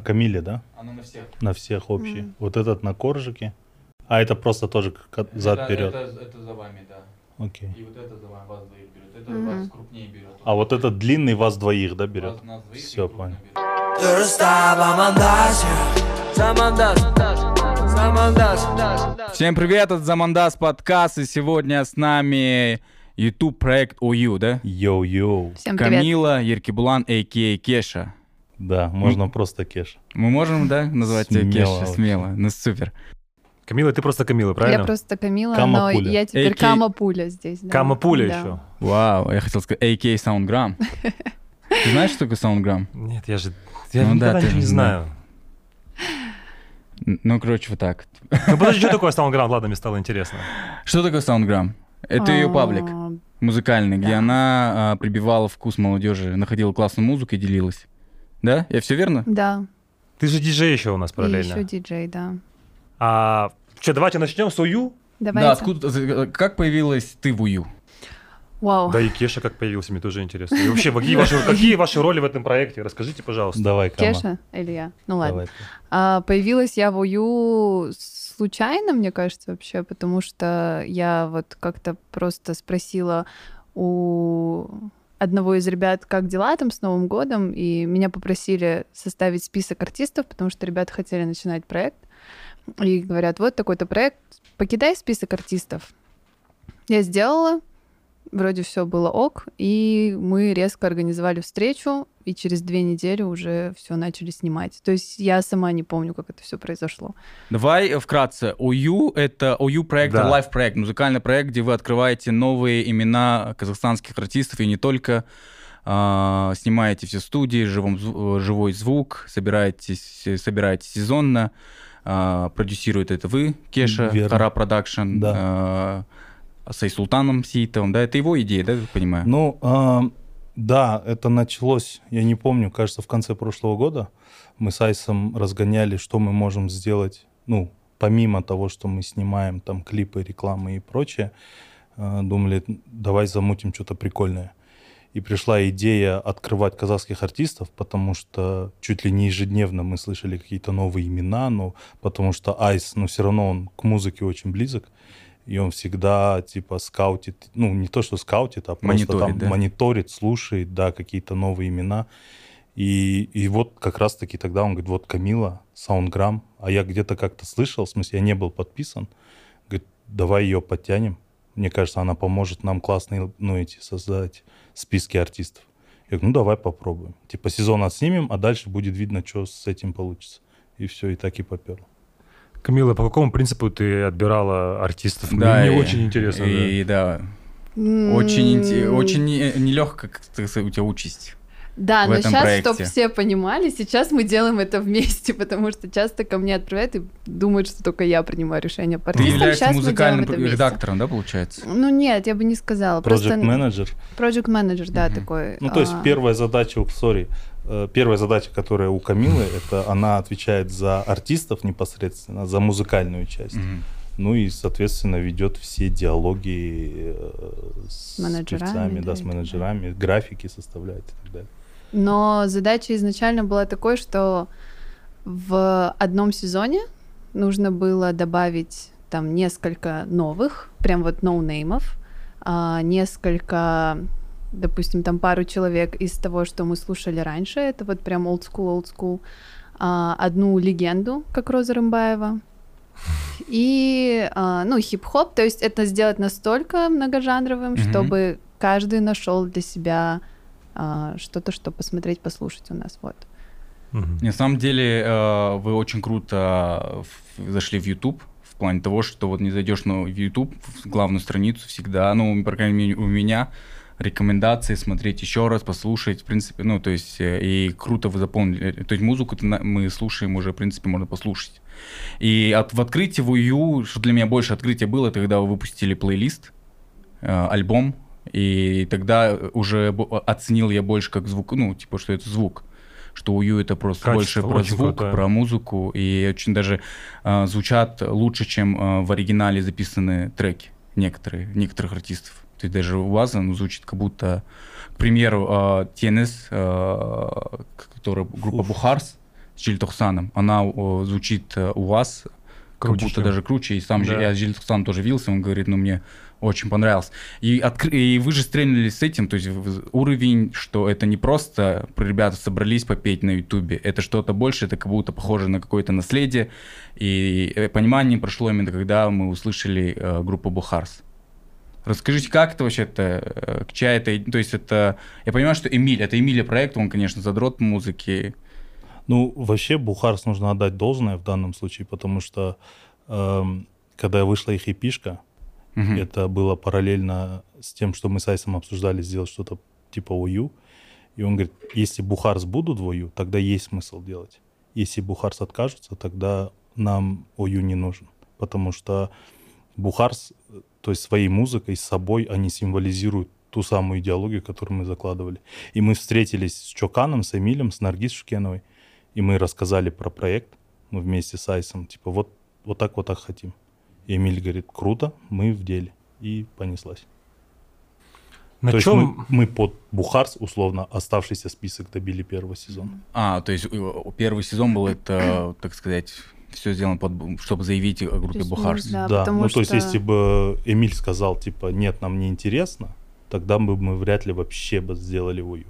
На Камиле, да? Оно на всех. На всех общий. Мгм. Вот этот на коржике. А это просто тоже как Это- зад-вперед. Это, это за вами, да. Окей. И вот это за вами вас двоих берет. Это Мгм. вас крупнее берет. А вот этот длинный вас двоих, да, берет? Вас нас двоих крупно понял. Всем привет, это Замандас подкаст, и сегодня с нами YouTube проект ОЮ, да? Йоу-йоу. Всем привет. Камила Еркебулан, а.к.а. Кеша. Да, можно просто кеш. Мы можем, да, назвать тебя Смело Кеша? вообще. Смело. Ну, супер. Камила, ты просто Камила, правильно? Я просто Камила, Кама но Пуля. я теперь AK. Кама Пуля здесь. да. Кама Пуля Да. еще. Вау, я хотел сказать а.к.а. Саундграм. Ты знаешь, что такое Саундграм? Нет, я же... Я Ну да, никогда ты ничего не знаю. Ну, короче, вот так. Ну подожди, что такое Soundground? Ладно, мне стало интересно. Что такое Саундграм? Это ее А, паблик музыкальный, где Да. она а, прибивала вкус молодежи, находила классную музыку и делилась. Да? Я все верно? Да, Ты же диджей еще у нас и параллельно. еще диджей, да. А что, давайте начнем с УЮ? Давайте. Да, откуда, как появилась ты в УЮ? Вау. Да и Кеша как появился, мне тоже интересно. И вообще, какие ваши, какие ваши роли в этом проекте? Расскажите, пожалуйста. Давай, Кама. Кеша или я? Ну ладно. Давай. А, появилась я в УЮ случайно, мне кажется, вообще, потому что я вот как-то просто спросила у одного из ребят, как дела там с Новым годом, и меня попросили составить список артистов, потому что ребята хотели начинать проект. И говорят, вот такой-то проект, покидай список артистов. Я сделала, вроде все было ok, и мы резко организовали встречу, и через две недели уже все начали снимать. То есть я сама не помню, как это все произошло. Давай вкратце. ОЮ — это ОЮ проект, Да. live проект, музыкальный проект, где вы открываете новые имена казахстанских артистов и не только. а, снимаете все студии, живом, э, живой звук, собираетесь, э, собираете сезонно, а, продюсирует это вы, Кеша, Верно. Хара Production, Да. а, с Айсултаном Сиитовым, да, это его идея, да, я понимаю? Ну, а, да, это началось, я не помню, кажется, в конце прошлого года. Мы с Айсом разгоняли, что мы можем сделать, ну, помимо того, что мы снимаем там клипы, рекламы и прочее. а, Думали, давай замутим что-то прикольное. И пришла идея открывать казахских артистов, потому что чуть ли не ежедневно мы слышали какие-то новые имена, но потому что Айс, ну, все равно он к музыке очень близок, и он всегда, типа, скаутит, ну, не то, что скаутит, а просто Мониторит, там да? мониторит, слушает, да, какие-то новые имена. И, и вот как раз-таки тогда он говорит, вот Камила, Саундграм, а я где-то как-то слышал, в смысле, я не был подписан, говорит, давай ее подтянем. Мне кажется, она поможет нам классные, ну, эти, создать списки артистов. Я говорю, ну, давай попробуем. Типа, сезон отснимем, а дальше будет видно, что с этим получится. И все, и так и поперло. Камила, по какому принципу ты отбирала артистов? Да, мне и- очень интересно. да. И да, очень, инте- очень нелегко, как сказать, у тебя участь. Да, в но этом сейчас, чтобы все понимали, сейчас мы делаем это вместе, потому что часто ко мне отправляют и думают, что только я принимаю решение по Ты артистам. являешься Сейчас музыкальным редактором, да, получается? Ну нет, я бы не сказала. Project Просто менеджер. Project менеджер, да, Мгм. такой. Ну, то есть а, первая задача, сори, э, первая задача, которая у Камилы, это она отвечает за артистов непосредственно, за музыкальную часть. Мгм. Ну и, соответственно, ведет все диалоги э, с Менеджерами, певцами, да, с менеджерами, графики составляет и так далее. Но задача изначально была такой, что в одном сезоне нужно было добавить там несколько новых, прям вот ноунеймов, а, несколько, допустим, там пару человек из того, что мы слушали раньше, это вот прям old school, old school, а, одну легенду, как Роза Рымбаева, и, а, ну, хип-хоп, то есть это сделать настолько многожанровым, Мгм. чтобы каждый нашел для себя а, что-то, что посмотреть, послушать у нас, вот. Мгм. На самом деле э, вы очень круто в- зашли в YouTube в плане того, что вот не зайдешь на в YouTube, в главную страницу всегда, ну, по крайней мере, у меня рекомендации смотреть еще раз, послушать, в принципе, ну, то есть, э, и круто вы запомнили, то есть музыку мы слушаем уже, в принципе, можно послушать. И от, в открытии в UU, что для меня больше открытие было, это когда вы выпустили плейлист, э, альбом, и тогда уже бо- оценил я больше как звук, ну, типа, что это звук, что УЮ это просто Качество больше про звук, крутое. про музыку, и очень даже э, звучат лучше, чем э, в оригинале записаны треки некоторые, некоторых артистов. Есть даже у вас оно звучит как будто, к примеру, э, TNS, э, которая группа. Бухарс, с Жильтохсаном. Она звучит э, у вас Круче, как будто чем- даже круче. И сам же Да. я с Жильтохсаном тоже виделся, он говорит, ну мне очень понравилось. И, откры- и вы же стрельнули с этим, то есть уровень, что это не просто про ребята собрались попеть на Ютубе, это что-то больше, это как будто похоже на какое-то наследие. И э, понимание прошло именно когда мы услышали э, группу Бухарс. Расскажите, как это вообще это, к чья это, то есть это, я понимаю, что Эмиль, это Эмиля проект, он, конечно, задрот музыки, Ну, вообще, Бухарс нужно отдать должное в данном случае, потому что эм, когда вышла их эпишка, Мгм. это было параллельно с тем, что мы с Айсом обсуждали сделать что-то типа ОЮ. И он говорит, если Бухарс будут в ОЮ, тогда есть смысл делать. Если Бухарс откажутся, тогда нам ОЮ не нужен. Потому что Бухарс, э, то есть своей музыкой, с собой, они символизируют ту самую идеологию, которую мы закладывали. И мы встретились с Чоканом, с Эмилем, с Наргиз Шукеновой, и мы рассказали про проект, мы вместе с Айсом, типа, вот, вот так, вот так хотим. И Эмиль говорит, круто, мы в деле. И понеслась. На То есть чем... мы, мы под Бухарс, условно, оставшийся список добили первого сезона. А, то есть э, первый сезон был это, так сказать, все сделано, под, чтобы заявить о группе ну, Бухарс. да. Да, ну то есть что- если бы Эмиль сказал, типа, нет, нам не интересно, тогда бы мы вряд ли вообще бы сделали УЮ.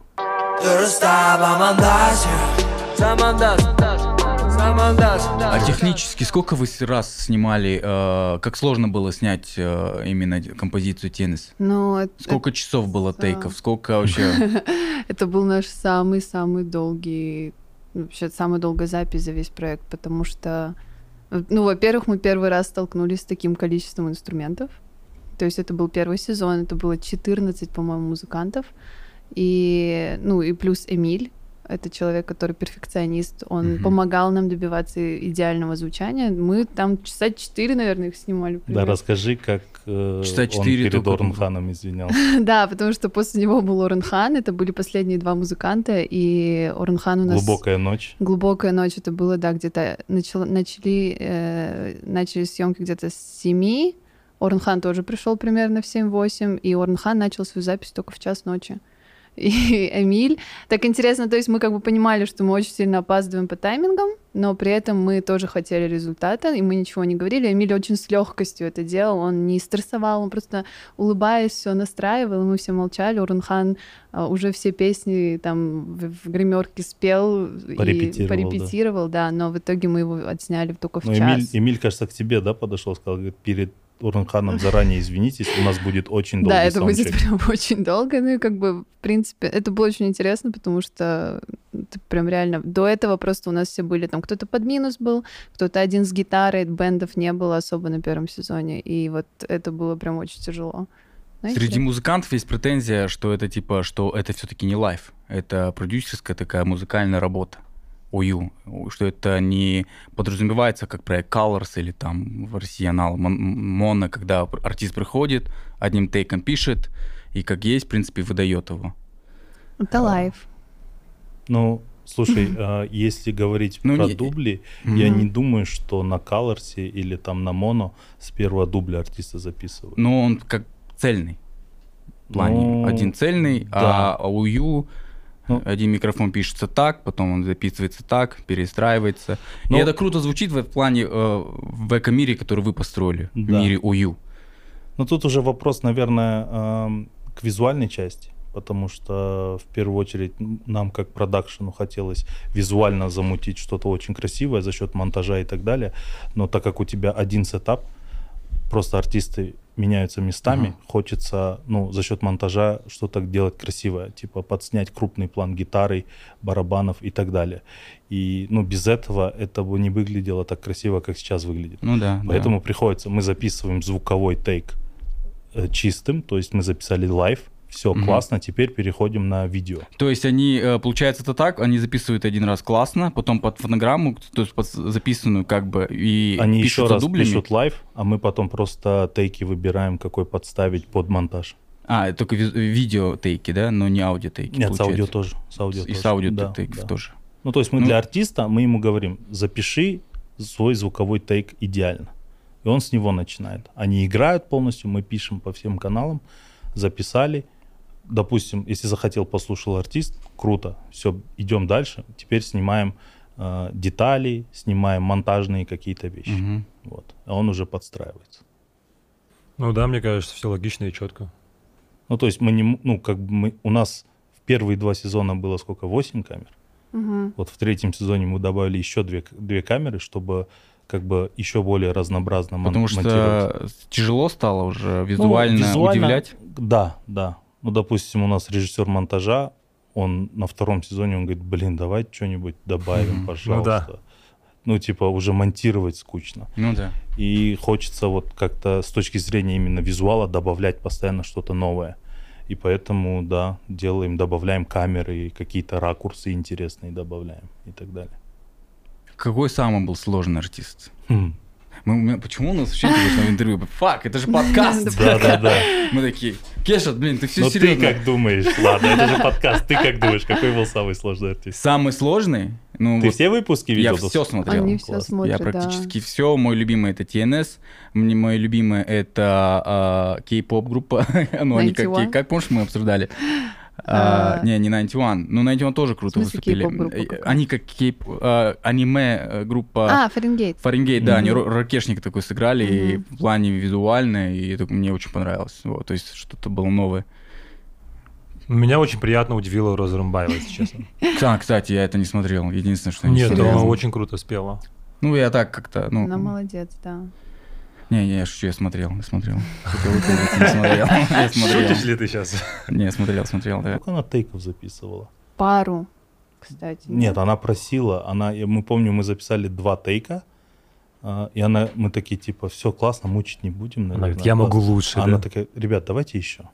А технически сколько вы раз снимали, э, как сложно было снять э, именно композицию «Теннис»? Ну, это, Сколько часов было тейков? Сколько вообще? это был наш самый-самый долгий, вообще самая долгая запись за весь проект, потому что, ну, во-первых, мы первый раз столкнулись с таким количеством инструментов. То есть это был первый сезон, это было 14, по-моему, музыкантов. И, ну, и плюс Эмиль, это человек, который перфекционист, он Мгм. помогал нам добиваться идеального звучания. Мы там часа четыре, наверное, их снимали. Да, примерно. расскажи, как э, Часа он перед только- Орнханом извинялся. Да, потому что после него был Оренхан, это были последние два музыканта, и Оренхан у нас... Глубокая ночь. Глубокая ночь это было, да, где-то начало, начали, э, начали съемки где-то с 7, Оренхан тоже пришел примерно в 7-8, и Оренхан начал свою запись только в час ночи. И Эмиль. Так интересно, то есть мы как бы понимали, что мы очень сильно опаздываем по таймингам, но при этом мы тоже хотели результата, и мы ничего не говорили. Эмиль очень с легкостью это делал, он не стрессовал, он просто улыбаясь все настраивал, и мы все молчали. Оренхан а, уже все песни там в, в гримерке спел Порепетировал, и да. порепетировал, да. но в итоге мы его отсняли только в Ну, час. Эмиль, Эмиль, кажется, к тебе, да, подошел, сказал, говорит, перед Орнханом заранее извинитесь, у нас будет очень долгий Да, это будет саундчек». прям очень долго, ну и как бы, в принципе, это было очень интересно, потому что это прям реально... До этого просто у нас все были там, кто-то под минус был, кто-то один с гитарой, band ов не было особо на первом сезоне, и вот это было прям очень тяжело. Знаете? Среди музыкантов есть претензия, что это типа, что это все-таки не live, это продюсерская такая музыкальная работа. ОЮ, что это не подразумевается как проект Colors или там в России канал Моно, когда артист приходит, одним take ом пишет, и как есть, в принципе, выдает его. Это live. Ну, слушай, а, если говорить Ну, про не- дубли, я не думаю, что на Colors или там на Моно с первого дубля артиста записывают. Но он как цельный. В плане Ну, один цельный, да. а ОЮ Ну. один микрофон пишется так, потом он записывается так, перестраивается. Ну. И это круто звучит в плане э, в эко-мире, который вы построили, в Да. мире ОЮ. Но тут уже вопрос, наверное, эм, к визуальной части, потому что в первую очередь нам как продакшену хотелось визуально замутить что-то очень красивое за счет монтажа и так далее. Но так как у тебя один сетап, просто артисты меняются местами, Ага. хочется, ну, за счет монтажа что-то делать красивое, типа подснять крупный план гитары, барабанов и так далее. И, ну, без этого это бы не выглядело так красиво, как сейчас выглядит. Ну да. Поэтому приходится, мы записываем звуковой тейк э, чистым, то есть мы записали live, все Мгм. классно, теперь переходим на видео. То есть они, э, получается это так, они записывают один раз классно, потом под фонограмму, то есть под записанную как бы, и Они пишут еще раз дублями. пишут live, а мы потом просто take и выбираем, какой подставить под монтаж. А, только ви- видео take и, да, но не аудио take и. Нет, с аудио получается. тоже. С аудио И тоже. с аудио Да, take ов да. тоже. Ну, то есть мы Ну. для артиста, мы ему говорим, запиши свой звуковой take идеально. И он с него начинает. Они играют полностью, мы пишем по всем каналам, записали. Допустим, если захотел, послушал артист, круто, все, идем дальше. Теперь снимаем э, детали, снимаем монтажные какие-то вещи. Мгм. Вот. А он уже подстраивается. Ну да, мне кажется, все логично и четко. Ну, то есть мы не, ну, как бы мы, у нас в первые два сезона было сколько, 8 камер. Мгм. Вот в третьем сезоне мы добавили еще две, две камеры, чтобы как бы еще более разнообразно мон- Потому монтировать. что тяжело стало уже Ну, визуально, визуально, удивлять. Да, да. Ну, допустим, у нас режиссер монтажа, он на втором сезоне, он говорит, блин, давай что-нибудь добавим, пожалуйста. Ну, типа, уже монтировать скучно. Ну да. И хочется вот как-то с точки зрения именно визуала добавлять постоянно что-то новое. И поэтому, да, делаем, добавляем камеры, какие-то ракурсы интересные добавляем и так далее. Какой самый был сложный артист? Хм. Мы, мы- почему у нас вообще в интервью? Фак, это же подкаст. Да, да, да. Мы такие, Кеша, блин, ты все Но Ну, ты серьезно. как думаешь? Ладно, это же подкаст. Ты как думаешь, какой был самый сложный артист? Самый сложный? Ну, Ты вот все выпуски я видел? все смотрел. Они все смотрят, Я да. практически все. Мой любимый это TNS. Мне мой любимый это а, кей-поп группа. ну, они как, 91? как помнишь, мы обсуждали? А, А. не, не 91. Ну, 91 тоже круто выступили. Э? Они как кей а, аниме э, группа А, Фаренгейт. Фаренгейт, да, они ракешник такой сыграли, и в плане визуально, и это мне очень понравилось. Вот, то есть что-то было новое. Меня очень приятно удивила Роза Румбаева, если честно. А, кстати, я это не смотрел. Единственное, что не Нет, она очень круто спела. Ну, я так как-то, ну... Она молодец, да. Не, не, я шучу, я смотрел, я смотрел. Хотел выпендриться, не смотрел. Я смотрел. Шутишь ли ты сейчас? Не, смотрел, смотрел, да. Сколько она тейков записывала? Пару, кстати. Нет, она просила, она, я- мы помню, мы записали два тейка, а, и она, мы такие, типа, все классно, мучить не будем, Она наверное. говорит, я могу классно». лучше. А она такая, ребят, давайте еще.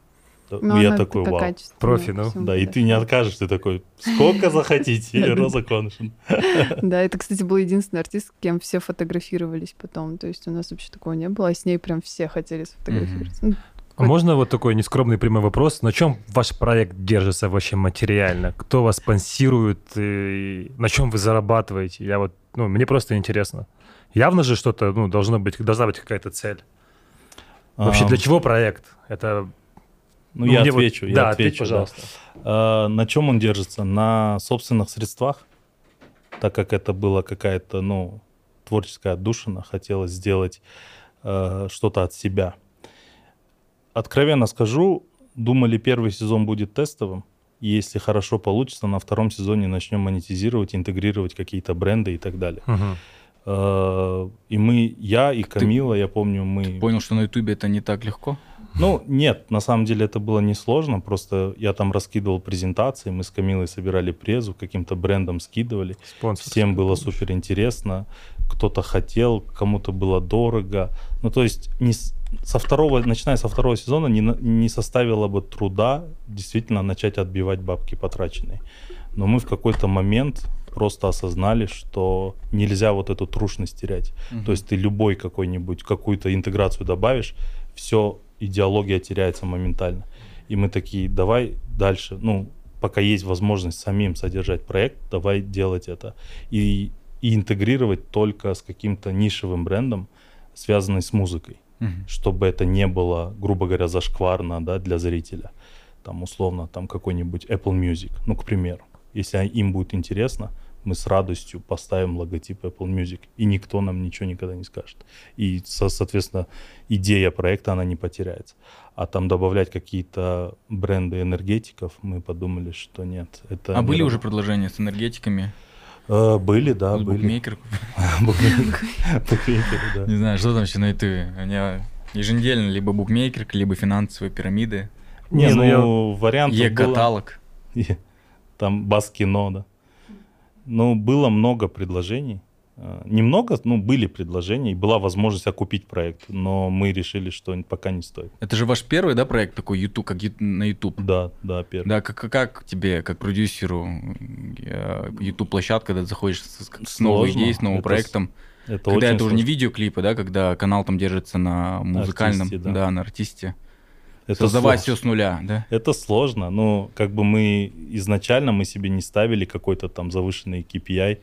Но я она такой, такая вау. Профи, ну. Да, и ты не откажешь, ты такой, сколько захотите, Роза Коншин. Да, это, кстати, был единственный артист, с кем все фотографировались потом. То есть у нас вообще такого не было, а с ней прям все хотели сфотографироваться. Ну, А можно вот такой нескромный прямой вопрос? На чем ваш проект держится вообще материально? Кто вас спонсирует? И на чем вы зарабатываете? Я вот, ну, мне просто интересно. Явно же что-то, ну, должно быть, должна быть какая-то цель. Вообще, для чего проект? Это... Ну, я мне вот- отвечу, я да, ответь, отвечу, да. пожалуйста. А, На чем он держится? На собственных средствах, так как это была какая-то, ну, творческая отдушина, хотелось сделать э, что-то от себя. Откровенно скажу, думали, первый сезон будет тестовым, и если хорошо получится, на втором сезоне начнем монетизировать, интегрировать какие-то бренды и так далее. Мгм. Э, И мы, я и Камила, я помню, мы... Понял, что на Ютубе это не так легко? Ну, нет, на самом деле это было несложно, просто я там раскидывал презентации, мы с Камилой собирали презу, каким-то брендом скидывали, Спонсор. всем было супер интересно, кто-то хотел, кому-то было дорого. Ну, то есть не со второго, начиная со второго сезона не, не составило бы труда действительно начать отбивать бабки потраченные. Но мы в какой-то момент просто осознали, что нельзя вот эту трушность терять. То есть ты любой какой-нибудь, какую-то интеграцию добавишь, все, идеология теряется моментально. И мы такие, давай дальше, ну, пока есть возможность самим содержать проект, давай делать это. И, и интегрировать только с каким-то нишевым брендом, связанный с музыкой, Мгм. чтобы это не было, грубо говоря, зашкварно да, для зрителя. Там, условно, там какой-нибудь Apple Music, ну, к примеру. Если им будет интересно, мы с радостью поставим логотип Apple Music, и никто нам ничего никогда не скажет. И, со- соответственно, идея проекта, она не потеряется. А там добавлять какие-то бренды энергетиков, мы подумали, что нет. Это А не были раб- уже предложения с энергетиками? Э, были, да, были. букмекеров? Букмекеры, да. Не знаю, что там еще на Ютубе. У меня еженедельно либо букмекерка, либо финансовые пирамиды, Не, ну ну, вариантов было... Е-каталог. Там бас-кино, да. Ну, было много предложений. Э, Немного, ну, были предложения, и была возможность окупить проект, но мы решили, что пока не стоит. Это же ваш первый, да, проект такой YouTube, как на YouTube? Да, да, первый. Да, как, как тебе, как продюсеру, YouTube-площадка, когда ты заходишь с, с новой идеей, с новым Это проектом? Это когда это уже не видеоклипы, да, когда канал там держится на музыкальном, Артисте, да. да. на артисте. Это Создавать сложно. все с нуля, да? Это сложно. Ну, как бы мы изначально мы себе не ставили какой-то там завышенный KPI,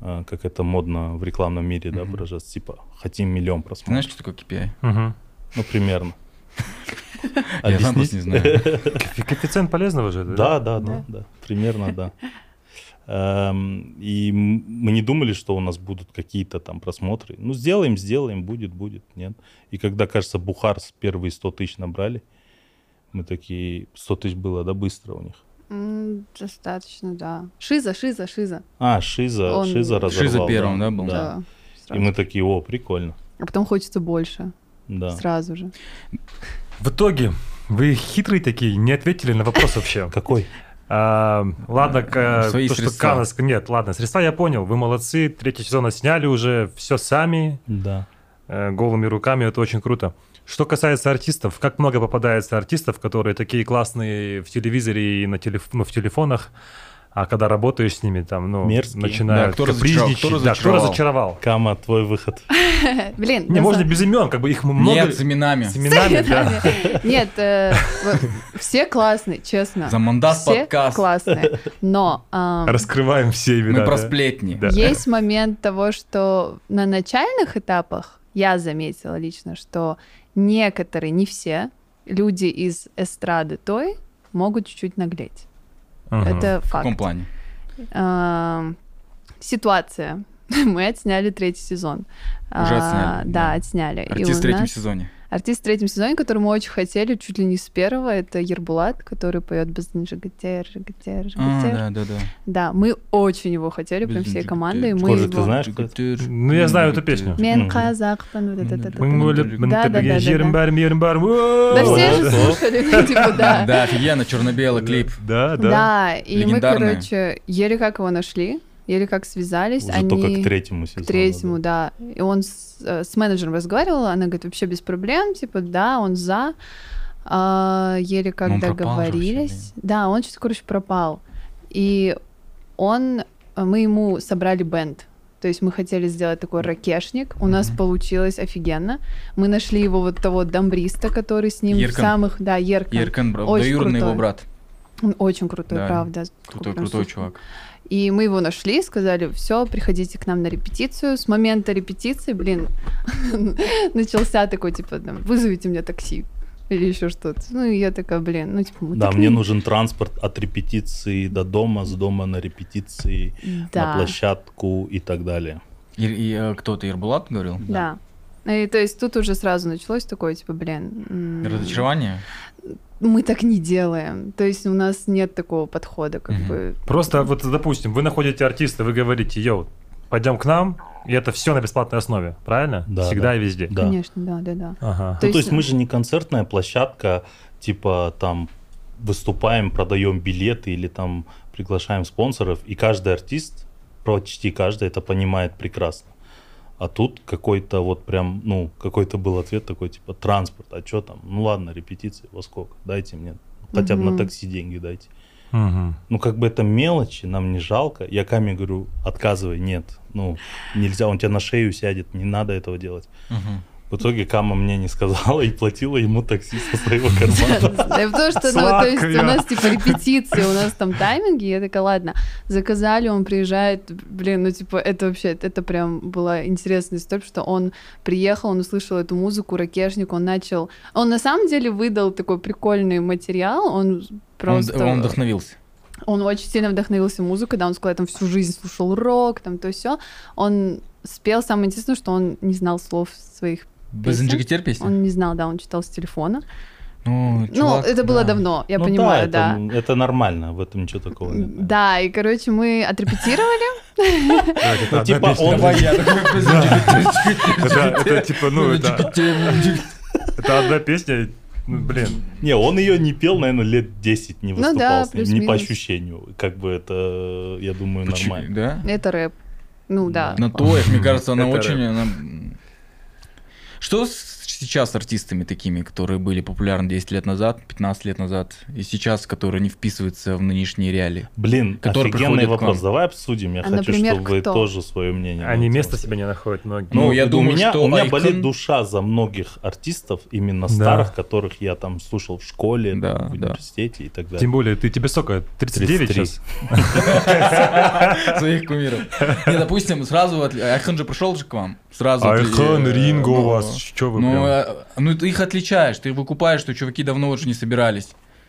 э, как это модно в рекламном мире, да, выражаться. Типа, хотим миллион просмотров. знаешь, что такое KPI? Мгм. Ну, примерно. Я сам не знаю. Коэффи- Коэффициент полезного же. Да, да, Да. да, да, примерно, да. Эм, И мы не думали, что у нас будут какие-то там просмотры. Ну, сделаем, сделаем, будет, будет, нет. И когда, кажется, Бухарс первые 100 тысяч набрали, мы такие, 100 тысяч было, да, быстро у них. Достаточно, да. Шиза, Шиза, Шиза. А, Шиза, Он- Шиза разорвал. Шиза первым, да, был? Да. И сразу. мы такие, о, прикольно. А потом хочется больше. Да. Сразу же. В итоге, вы хитрые такие, не ответили на вопрос вообще. Какой? А, ладно, к- Свои то, что средства. Канас... Нет, ладно, средства я понял, вы молодцы, третий сезон сняли уже, все сами, Да. э, голыми руками, это очень круто. Что касается артистов, как много попадается артистов, которые такие классные в телевизоре и на телеф... ну, в телефонах, а когда работаешь с ними, там, ну, Мерзкие. начинают Да, кто разочаровал, капризничать. кто Да, кто разочаровал? разочаровал? Кама, твой выход. Блин, Не, можно без имен, как бы их много. Нет, с именами. С именами, да. Нет, э, все классные, честно. Замандас Все подкаст. классные. Но Раскрываем все имена. Мы про сплетни. Есть момент того, что на начальных этапах я заметила лично, что некоторые, не все, люди из эстрады той могут чуть-чуть наглеть. Мгм. Это В каком факт. плане? Ам, Ситуация. Мы отсняли третий сезон. Уже А, отсняли, Да, да. отсняли. Артист в третьем нас- сезоне. Артист в третьем сезоне, который мы очень хотели, чуть ли не с первого, это Ербулат, который поет Безден Жигатер, Жигатер, А, Жигатер. да, да, да. Да, мы очень его хотели, прям всей командой. Мы Кожа, ты его... знаешь, кто это? Ну, я знаю эту песню. Мен казахпан, вот это, Да, да, да, да, все же слушали, ну, типа, да. Да, офигенно, черно-белый клип. Да, да. Да, и мы, короче, еле как его нашли, еле как связались. Уже Они... только к третьему сезону. К третьему, да. И он с, э, с менеджером разговаривал, она говорит, вообще без проблем, типа, да, он за. А, еле как он договорились. да, он что-то, короче, пропал. И он, мы ему собрали бенд. То есть мы хотели сделать такой ракешник. У нас Мгм. получилось офигенно. Мы нашли его вот того дамбриста, который с ним в Еркан. самых... Да, Еркан. Еркан, Очень двоюродный его крутой. брат. Он очень крутой, Да, правда. Крутой, крутой чувак. И мы его нашли, сказали, все, приходите к нам на репетицию. С момента репетиции, блин, начался такой, типа, там, вызовите мне такси или еще что-то. Ну, и я такая, блин, ну, типа, мы Да, так мне не- нужен транспорт от репетиции до дома, с дома на репетиции, на Да, площадку и так далее. И, и, э, кто-то Ирбулат говорил? да. И то есть тут уже сразу началось такое, типа, блин, Разочарование? Мы так не делаем. То есть у нас нет такого подхода, как Мгм. бы. Просто вот, допустим, вы находите артиста, вы говорите, йоу, пойдем к нам, и это все на бесплатной основе, правильно? Да, Всегда да. и везде. Да. Конечно, да, да, да. Ага. То ну, то есть- есть мы же не концертная площадка, типа там выступаем, продаем билеты или там приглашаем спонсоров, и каждый артист, почти каждый это понимает прекрасно. А тут какой-то вот прям, ну, какой-то был ответ такой, типа, транспорт, а что там? Ну ладно, репетиции, во сколько? Дайте мне, хотя бы на такси деньги дайте. Ну, как бы это мелочи, нам не жалко. Я Каме говорю, отказывай, нет. Ну, нельзя, он тебя на шею сядет, не надо этого делать. В итоге Кама мне не сказала и платила ему такси со своего кармана. Да, потому что, ну, то есть у нас типа репетиции, у нас там тайминги, я такая, ладно, заказали, он приезжает, блин, ну типа это вообще, это прям была интересная история, что он приехал, он услышал эту музыку, ракешник, он начал, он на самом деле выдал такой прикольный материал, он Он, просто... он вдохновился. Он очень сильно вдохновился музыкой, да, он сказал, я там всю жизнь слушал рок, там то все. Он спел, самое интересное, что он не знал слов своих Без Песня? инжигитер песня? он не знал, да, он читал с телефона. Ну, ну, чувак, это было да. давно, я Ну понимаю, да. да. Это, это нормально, в этом ничего такого нет. Да, и, короче, мы отрепетировали. Это Ну, типа он-. Это, это типа, ну, это, это одна песня, ну, блин. Не, он ее не пел, наверное, лет 10 не Ну выступал да, с ним, не по ощущению. Как бы это, я думаю, Почему? нормально. Да? Это рэп. Ну да. На то, мне кажется, она Это очень... Что с- сейчас с артистами такими, которые были популярны 10 лет назад, 15 лет назад, и сейчас, которые не вписываются в нынешние реалии? Блин, Который офигенный вопрос. Давай обсудим. Я А, хочу, например, чтобы вы кто? тоже свое мнение. Они этом себе не находят многие. Ну, я у думаю, меня, что у меня Icon- болит душа за многих артистов, именно Да. старых, которых я там слушал в школе, Да, в да. университете и так далее. Тем более, ты тебе сколько? 39 33. сейчас? Своих кумиров. Не, допустим, сразу... Айхан же пришел же к вам. Сразу... Айхан, э, Ринго у ну, вас, что вы Ну, э, ну, ты их отличаешь, ты выкупаешь, что чуваки давно уже не собирались.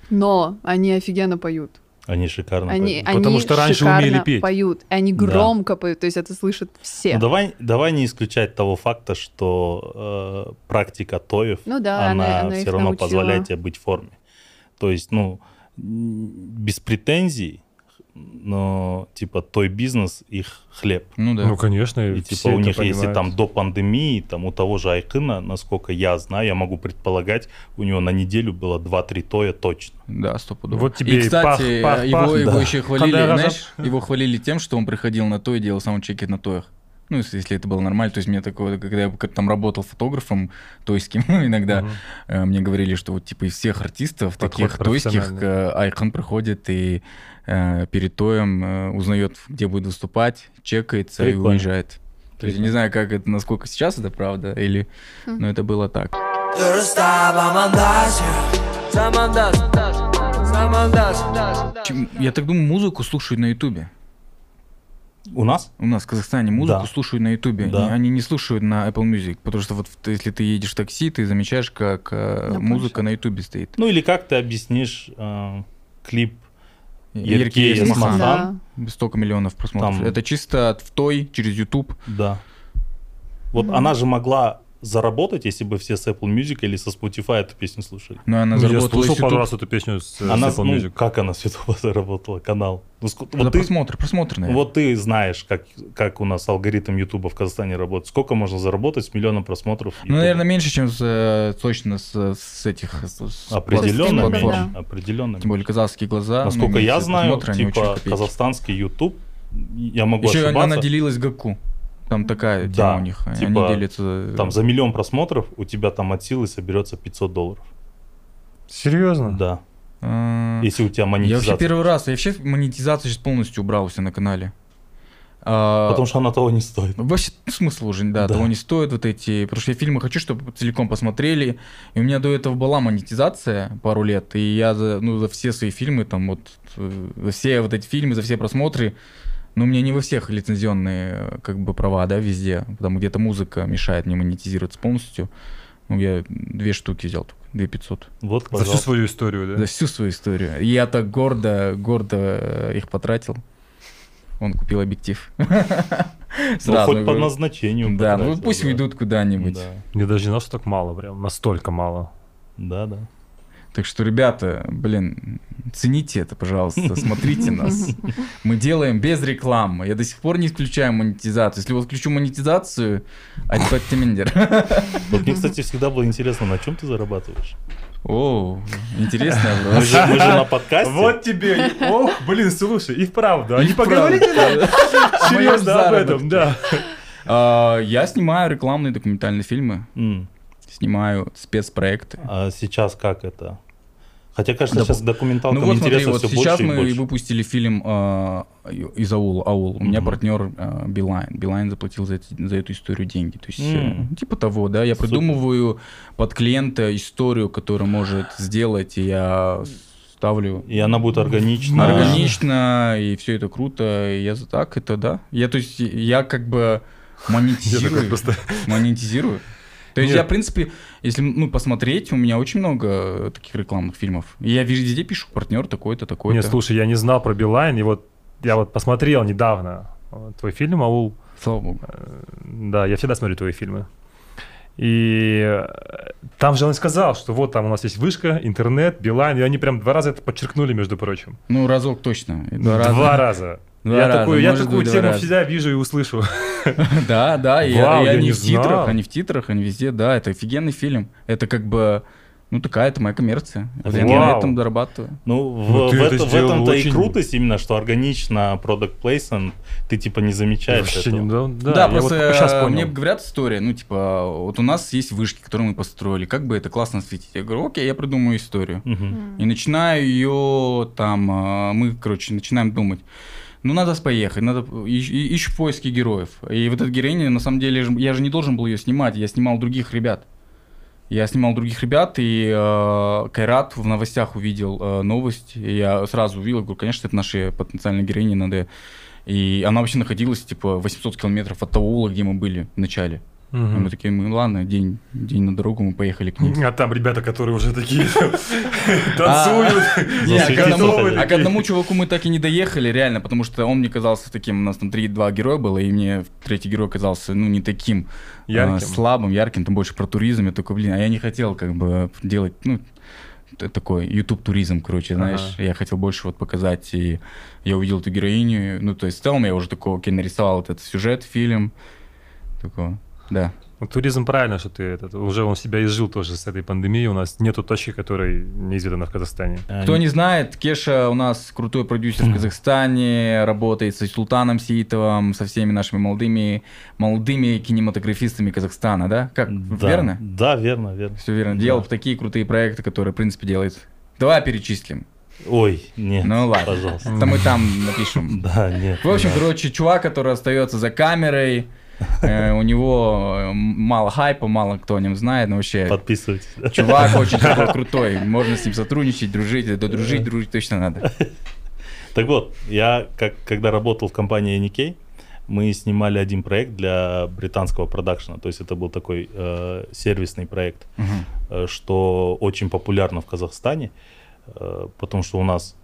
Но они офигенно поют. Они шикарно Они, поют. Потому они что раньше шикарно умели петь. поют, и они Да. громко поют, то есть это слышат все. Ну, давай, давай не исключать того факта, что э, практика тоев, Ну да, она, она- она все равно научила. позволяет тебе быть в форме. То есть, ну, без претензий, но типа той бизнес их хлеб. Ну да. Ну, конечно. И типа у них, если там до пандемии, там у того же Айкына, насколько я знаю, я могу предполагать, у него на неделю было 2-3 тоя точно. Да, стопудово. Вот тебе и, кстати, пах, пах, его, пах. его Да. еще хвалили, Когда знаешь, его хвалили тем, что он приходил на то и делал саундчеки на тоях. Ну, если, если это было нормально. То есть мне такое, когда я там работал фотографом тойским, иногда Мгм. э, мне говорили, что вот типа из всех артистов, Подход таких тойских, э, Айхан приходит и э, перед тоем э, узнает, где будет выступать, чекается и Прикольно. уезжает. То есть я не знаю, как это, насколько сейчас это правда, или... Хм. Но это было так. Я так думаю, музыку слушают на Ютубе. У нас? У нас в Казахстане музыку Да. слушают на Ютубе. Да. и Они не слушают на Apple Music. Потому что вот если ты едешь в такси, ты замечаешь, как э, музыка на Ютубе стоит. Ну или как ты объяснишь э, клип Эсмахан. Эсмахан. Да. Столько миллионов просмотров. Там- Это чисто в той, через YouTube. Да. Вот Мгм. она же могла заработать, если бы все с Apple Music или со Spotify эту песню слушали. Но она Ну, я заработала слушал из пару раз эту песню с, с она, Apple ну, Music. как она с YouTube заработала, канал? Ну, ск- За вот, ты, просмотр, просмотр, наверное. вот ты знаешь, как, как у нас алгоритм YouTube в Казахстане работает. Сколько можно заработать с миллионом просмотров? Ну, YouTube? наверное, меньше, чем с, э, точно с, с этих с- с Определенно стриминга, меньше. Определенно Тем более казахские глаза. ну, Насколько я меньше знаю, типа казахстанский YouTube, я могу Еще ошибаться, она делилась Гаку. Там такая Да, тема у них. типа, они делятся... там за миллион просмотров у тебя там от силы соберется 500 долларов. Серьезно? Да, А, если у тебя Я монетизация. вообще первый раз, я вообще монетизацию сейчас полностью убрал на канале. А, Потому что она того не стоит. Вообще смысл уже, да, Да. того не стоит вот эти, потому что я фильмы хочу, чтобы целиком посмотрели, и у меня до этого была монетизация пару лет, и я за, ну, за все свои фильмы, там вот, э, за все вот эти фильмы, за все просмотры, но у меня не во всех лицензионные э, как бы права, да, везде, там где-то музыка мешает мне монетизироваться полностью, ну, я две штуки взял только, две пятьсот. Вот, За всю пожалуйста. свою историю, да? За всю свою историю. И я так гордо, гордо э, их потратил. Он купил объектив. Ну, Сразу хоть по назначению. Да, ну пусть уйдут куда-нибудь. Да, Я даже не знал, что так мало прям. Настолько мало. да, да. Так что, ребята, блин, цените это, пожалуйста, смотрите нас. Мы делаем без рекламы. Я до сих пор не включаю монетизацию. Если вот включу монетизацию, альпаттемендер. Вот мне, кстати, всегда было интересно, на чем ты зарабатываешь? О, интересный Мы вопрос. же, мы же на подкасте. Вот тебе. Ох, блин, слушай, и вправду. А И не вправду. поговорите нам Моем серьезно об этом, да. А, Я снимаю рекламные документальные фильмы, снимаю спецпроекты. А сейчас как это? Хотя, кажется, Да, сейчас документалкам Ну вот смотри, интересно вот все сейчас больше и мы больше. выпустили фильм э, из аула. Аул. У меня Мгм. партнер э, Билайн. Билайн заплатил за, эти- за эту историю деньги. То есть э, М. типа того, да. Я Супер. придумываю под клиента историю, которую может сделать, и я ставлю И она будет органична. органично, и все это круто. И я за так это да. Я то есть я как бы монетизирую. монетизирую. То есть Нет. я, в принципе, если ну, посмотреть, у меня очень много таких рекламных фильмов. И я везде пишу партнер такой-то, такой-то. Нет, слушай, я не знал про Билайн, и вот я вот посмотрел недавно э, твой фильм «Аул». Слава богу. Э, Да, я всегда смотрю твои фильмы. И э, там же он сказал, что вот там у нас есть вышка, интернет, Билайн, и они прям два раза это подчеркнули, между прочим. Ну, разок точно. И Два раза. раза. Два я раза, такую, я такую тему раза. всегда вижу и услышу. Да, да, и, Вау, и я они не в титрах, они в титрах, они везде, да, это офигенный фильм. Это как бы, ну, такая это моя коммерция. Вот я на этом зарабатываю. Ну, в, Ну, в это в этом-то и очень- крутость именно, что органично product placement, ты типа не замечаешь Вообще не- этого. да, Да, я просто вот сейчас понял. мне говорят история, ну, типа, вот у нас есть вышки, которые мы построили, как бы это классно светить. Я говорю, окей, я придумаю историю. Мгм. И начинаю ее там, э, мы, короче, начинаем думать. Ну, надо поехать, надо и- и- ищу поиски героев. И вот эта героиня, на самом деле, я же не должен был ее снимать, я снимал других ребят. Я снимал других ребят, и э, Кайрат в новостях увидел э, новость, и я сразу увидел, говорю, конечно, это наши потенциальные героини, надо... И она вообще находилась, типа, 800 километров от того ула, где мы были в начале. И Мгм. мы такие, ну ладно, день, день на дорогу, мы поехали к ним. А там ребята, которые уже такие А, танцуют. А к одному- а одному чуваку мы так и не доехали, реально, потому что он мне казался таким, у нас там три-два героя было, и мне третий герой казался, ну, не таким а, слабым, ярким, там больше про туризм. Я такой, блин, а я не хотел как бы делать, ну, такой YouTube туризм, короче, знаешь, Ага. я хотел больше вот показать, и я увидел эту героиню, ну, то есть в целом я уже такой, окей, нарисовал этот сюжет, фильм, такого, да. Ну, туризм правильно, что ты этот, уже он себя изжил тоже с этой пандемией. У нас нету точки, которой неизведана в Казахстане. Кто не знает, Кеша у нас крутой продюсер в Казахстане, работает с Султаном Сиитовым, со всеми нашими молодыми, молодыми кинематографистами Казахстана, да? Как, Да. верно? Да, верно, верно. Все верно. Да. Делал такие крутые проекты, которые, в принципе, делает. Давай перечислим. Ой, нет, Ну ладно. пожалуйста. Это мы там напишем. Да, нет. В общем, надо. короче, чувак, который остается за камерой, у него э, мало хайпа, мало кто о нем знает, но вообще подписывайтесь. чувак очень такой крутой. Можно с ним сотрудничать, дружить, да дружить, дружить точно надо. Так вот, я как, когда работал в компании Никей, мы снимали один проект для британского продакшена. То есть это был такой э, сервисный проект, э, что очень популярно в Казахстане, э, потому что у нас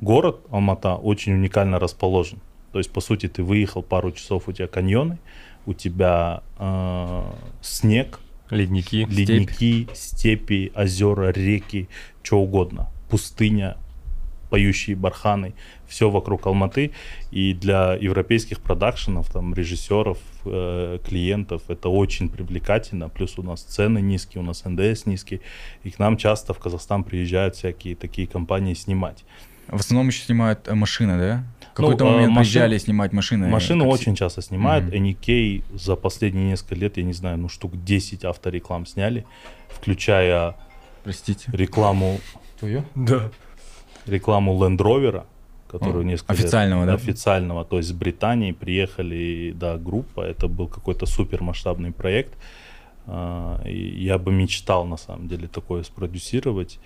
город Алмата очень уникально расположен. То есть, по сути, ты выехал пару часов, у тебя каньоны, у тебя э, снег, Ледники. ледники, степи, озера, реки, что угодно, пустыня, поющие барханы, все вокруг Алматы. И для европейских продакшенов, там, режиссеров, э, клиентов это очень привлекательно. Плюс у нас цены низкие, у нас НДС низкий. И к нам часто в Казахстан приезжают всякие такие компании снимать. В основном еще снимают э, машины, да? В Ну, какой-то э, момент машин- приезжали снимать машины. Машины как очень часто снимают. NK за последние несколько лет, я не знаю, ну штук 10 автореклам сняли, включая Простите. рекламу Твое? Да. рекламу Land Rover, которую О, несколько официального, лет, да? Официального, то есть с Британии приехали, да, группа, это был какой-то супер масштабный проект. А, и я бы мечтал, на самом деле, такое спродюсировать.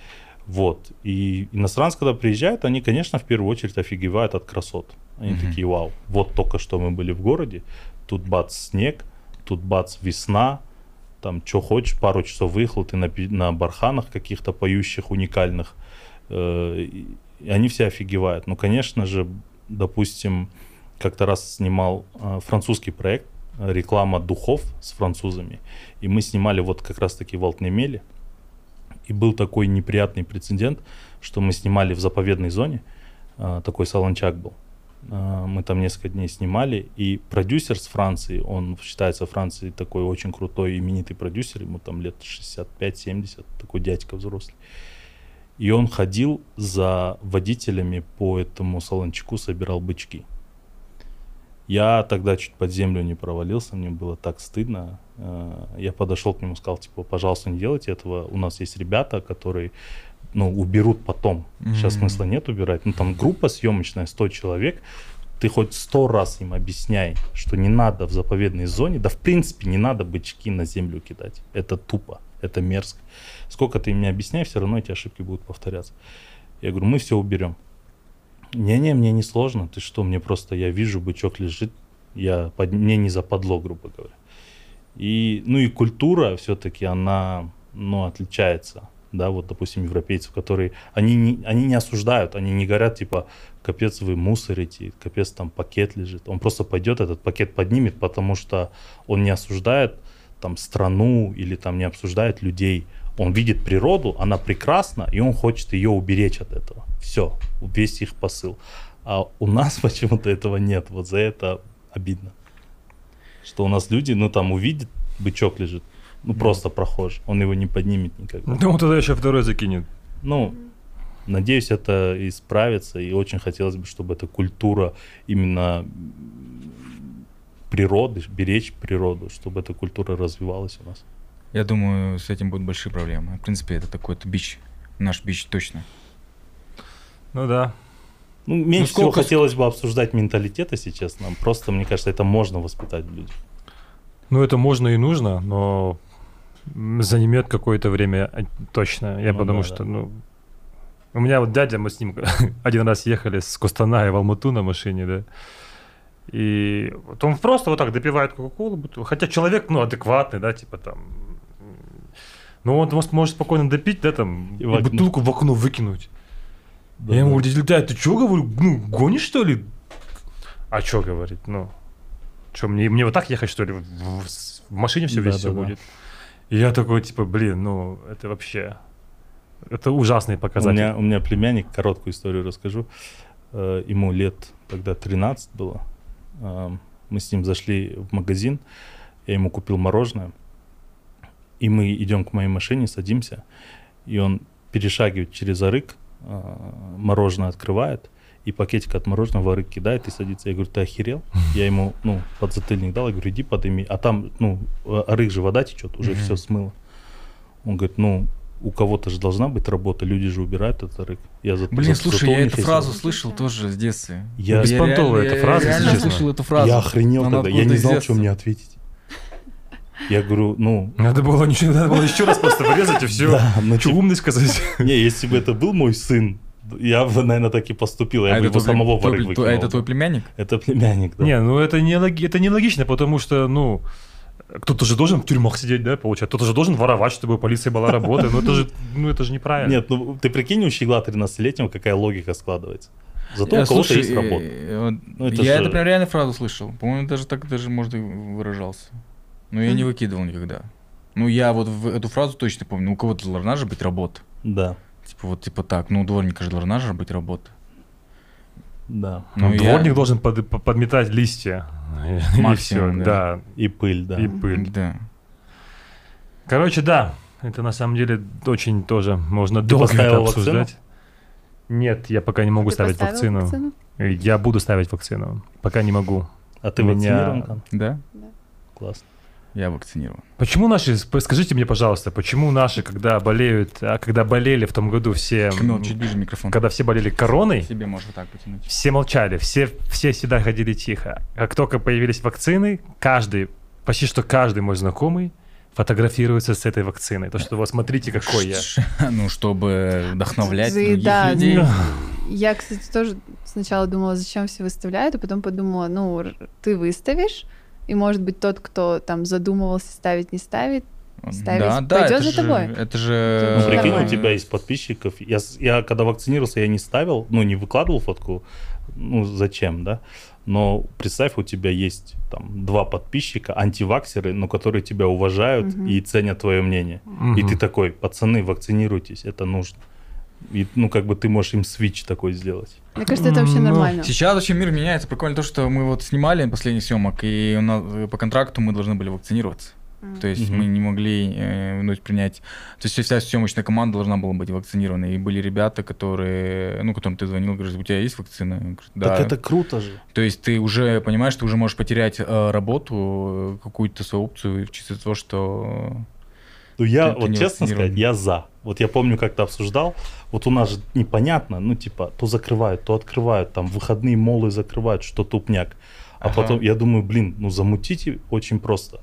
Вот. И иностранцы, когда приезжают, они, конечно, в первую очередь офигевают от красот. Они Мгм. такие, вау, вот только что мы были в городе, тут бац снег, тут бац весна, там что хочешь, пару часов выехал, ты на, на барханах каких-то поющих, уникальных, Э, и и они все офигевают. Ну, конечно же, допустим, как-то раз снимал э, французский проект, э, реклама духов с французами, и мы снимали вот как раз-таки в Алтнемеле, и был такой неприятный прецедент, что мы снимали в заповедной зоне, э, такой салончак был. Э, Мы там несколько дней снимали, и продюсер с Франции, он считается Франции такой очень крутой, именитый продюсер, ему там лет 65-70, такой дядька взрослый. И он ходил за водителями по этому салончику, собирал бычки. Я тогда чуть под землю не провалился, мне было так стыдно. Э, Я подошел к нему, сказал, типа, пожалуйста, не делайте этого. У нас есть ребята, которые, ну, уберут потом. Сейчас Мгм. смысла нет убирать. Ну, там группа съемочная, 100 человек. Ты хоть сто раз им объясняй, что не надо в заповедной зоне, да в принципе не надо бычки на землю кидать. Это тупо, это мерзко. Сколько ты им не объясняй, все равно эти ошибки будут повторяться. Я говорю, мы все уберем. Не-не, мне не сложно. Ты что, мне просто, я вижу, бычок лежит, я под, мне не западло, грубо говоря. И, ну и культура все-таки, она, ну, отличается. Да, вот, допустим, европейцев, которые, они не, они не осуждают, они не говорят, типа, капец, вы мусорите, капец, там пакет лежит. Он просто пойдет, этот пакет поднимет, потому что он не осуждает там страну или там не обсуждает людей. Он видит природу, она прекрасна, и он хочет ее уберечь от этого. Все, весь их посыл. А у нас почему-то этого нет. Вот за это обидно. Что у нас люди, ну там увидит, бычок лежит, ну просто прохожий, он его не поднимет никогда. Ну, тогда еще второй закинет. Ну, надеюсь, это исправится, и очень хотелось бы, чтобы эта культура именно природы, беречь природу, чтобы эта культура развивалась у нас. Я думаю, с этим будут большие проблемы. В принципе, это такой-то бич. Наш бич точно. Ну да. Ну, меньше всего сколько с- хотелось бы обсуждать менталитет, если честно. Просто, мне кажется, это можно воспитать в людях. Ну, это можно и нужно, но м, займет какое-то время а, точно. Я Ну потому да, что, да. ну... У меня вот дядя, мы с ним один раз ехали с Костаная в Алмату на машине, да. И вот он просто вот так допивает Кока-Колу, хотя человек, ну, адекватный, да, типа там... Ну, он может, может спокойно допить, да, там, И и в бутылку в окно выкинуть. Да, я ему да. говорю, Виталий, ты что, говорю, ну, гонишь, что ли? А что говорит, ну, что, мне, мне вот так ехать, что ли? В, в- в машине все Да, весь да, да. будет. И я такой, типа, блин, ну, это вообще... Это ужасный У показатель. меня, у меня племянник, короткую историю расскажу. Э, Ему лет тогда 13 было. Э, Мы с ним зашли в магазин, я ему купил мороженое. И мы идем к моей машине, садимся, и он перешагивает через арык, э, мороженое открывает, и пакетик от мороженого в арык кидает и садится. Я говорю, ты охерел? Я ему, ну, подзатыльник дал, я говорю, иди подыми. А там, ну, арык же вода течет, уже Мгм. все смыло. Он говорит, ну, у кого-то же должна быть работа, люди же убирают этот арык. Я за, Блин, за- слушай, я эту фразу работа. слышал тоже с детства. Я- Беспонтовая эта фраза, Я реально слышал эту фразу. Я охренел Она тогда, я не знал, что мне ответить. Я говорю, ну, Надо было, ничего, надо было еще раз просто вырезать и все. да, ну, типа, умный сказать? не, если бы это был мой сын, я бы, наверное, так и поступил. Я А бы его самого в твой- арык твой- выкинул. а это твой племянник? Это племянник, да. Не, ну это не, это нелогично, потому что, ну, кто-то же должен в тюрьмах сидеть, да, получается. Кто-то же должен воровать, чтобы у полиции была работа. Ну это же, ну это же неправильно. Нет, ну ты прикинь, у щегла 13-летнего какая логика складывается. Зато Э, у кого-то есть работа. э, Ну, это я же- это прям реально фразу слышал. По-моему, даже так даже, может, и выражался. Но я не выкидывал никогда. Ну, я вот в- эту фразу точно помню. Ну, У кого-то должна же быть работа. Да, Типа вот, типа так. Ну, у дворника же должна же быть работа. да. Ну, я- дворник должен под- по- подметать листья. И Максимум, всё, да. да. И пыль, да. И пыль. Да. Короче, да, это на самом деле очень тоже можно Ты долго это обсуждать. Нет, я пока не могу Ты ставить поставил вакцину. Я буду ставить вакцину. Пока не могу. А ты меня- вакцинирован там? Да? Классно. Я вакцинирован. Почему наши, скажите мне, пожалуйста, почему наши, когда болеют, а когда болели в том году все, Камил, чуть ближе микрофон. когда все болели короной, Себе можно так потянуть. все молчали, все, все всегда ходили тихо. Как только появились вакцины, каждый, почти что каждый мой знакомый фотографируется с этой вакциной. То, что вот смотрите, какой я. Ну, чтобы вдохновлять других да, людей. Я, кстати, тоже сначала думала, зачем все выставляют, а потом подумала, ну, ты выставишь, и, может быть, тот, кто там задумывался ставить, не ставит, ставить, Да, да, пойдет это за же, тобой. это же... Ну, прикинь, у тебя есть подписчиков. Я, я когда вакцинировался, я не ставил, ну, не выкладывал фотку. Ну, зачем, да? Но представь, у тебя есть там два подписчика, антиваксеры, но которые тебя уважают Мгм. и ценят твое мнение. И Мгм. ты такой, пацаны, вакцинируйтесь, это нужно. И, ну, как бы ты можешь им свич такой сделать. Мне кажется, это вообще Ну, нормально. Сейчас вообще мир меняется. Прикольно то, что мы вот снимали последний съемок, и у нас э, по контракту мы должны были вакцинироваться. М. То есть Мгм. мы не могли э, ну, принять... То есть вся съемочная команда должна была быть вакцинирована. И были ребята, которые... Ну, которым ты звонил, говоришь, у тебя есть вакцина? Говорю, Да. Так это круто же. То есть ты уже понимаешь, ты уже можешь потерять э, работу, э, какую-то свою опцию, чисто из-за того, что... Ну, я, Ты- ты вот не честно сказать, я за. Вот я помню, как-то обсуждал, вот у нас же непонятно, ну, типа, то закрывают, то открывают, там, выходные молы закрывают, что тупняк. А Ага. потом я думаю, блин, ну, замутите очень просто.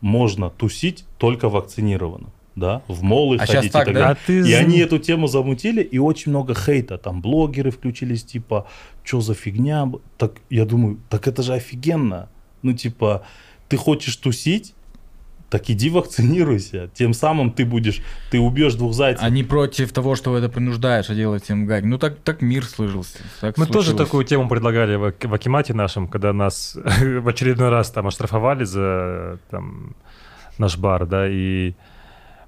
Можно тусить только вакцинированным, да, в молы А ходить так, и так да? далее. А ты И они эту тему замутили, и очень много хейта. Там блогеры включились, типа, что за фигня? Так я думаю, так это же офигенно. Ну, типа, ты хочешь тусить, так иди вакцинируйся. Тем самым ты будешь, ты убьешь двух зайцев. Они против того, что это принуждаешь, а делать им гайки. Ну, так, так мир сложился. так Мы тоже случилось. такую тему предлагали в, в Акимате нашем, когда нас в очередной раз там оштрафовали за там, наш бар, да, и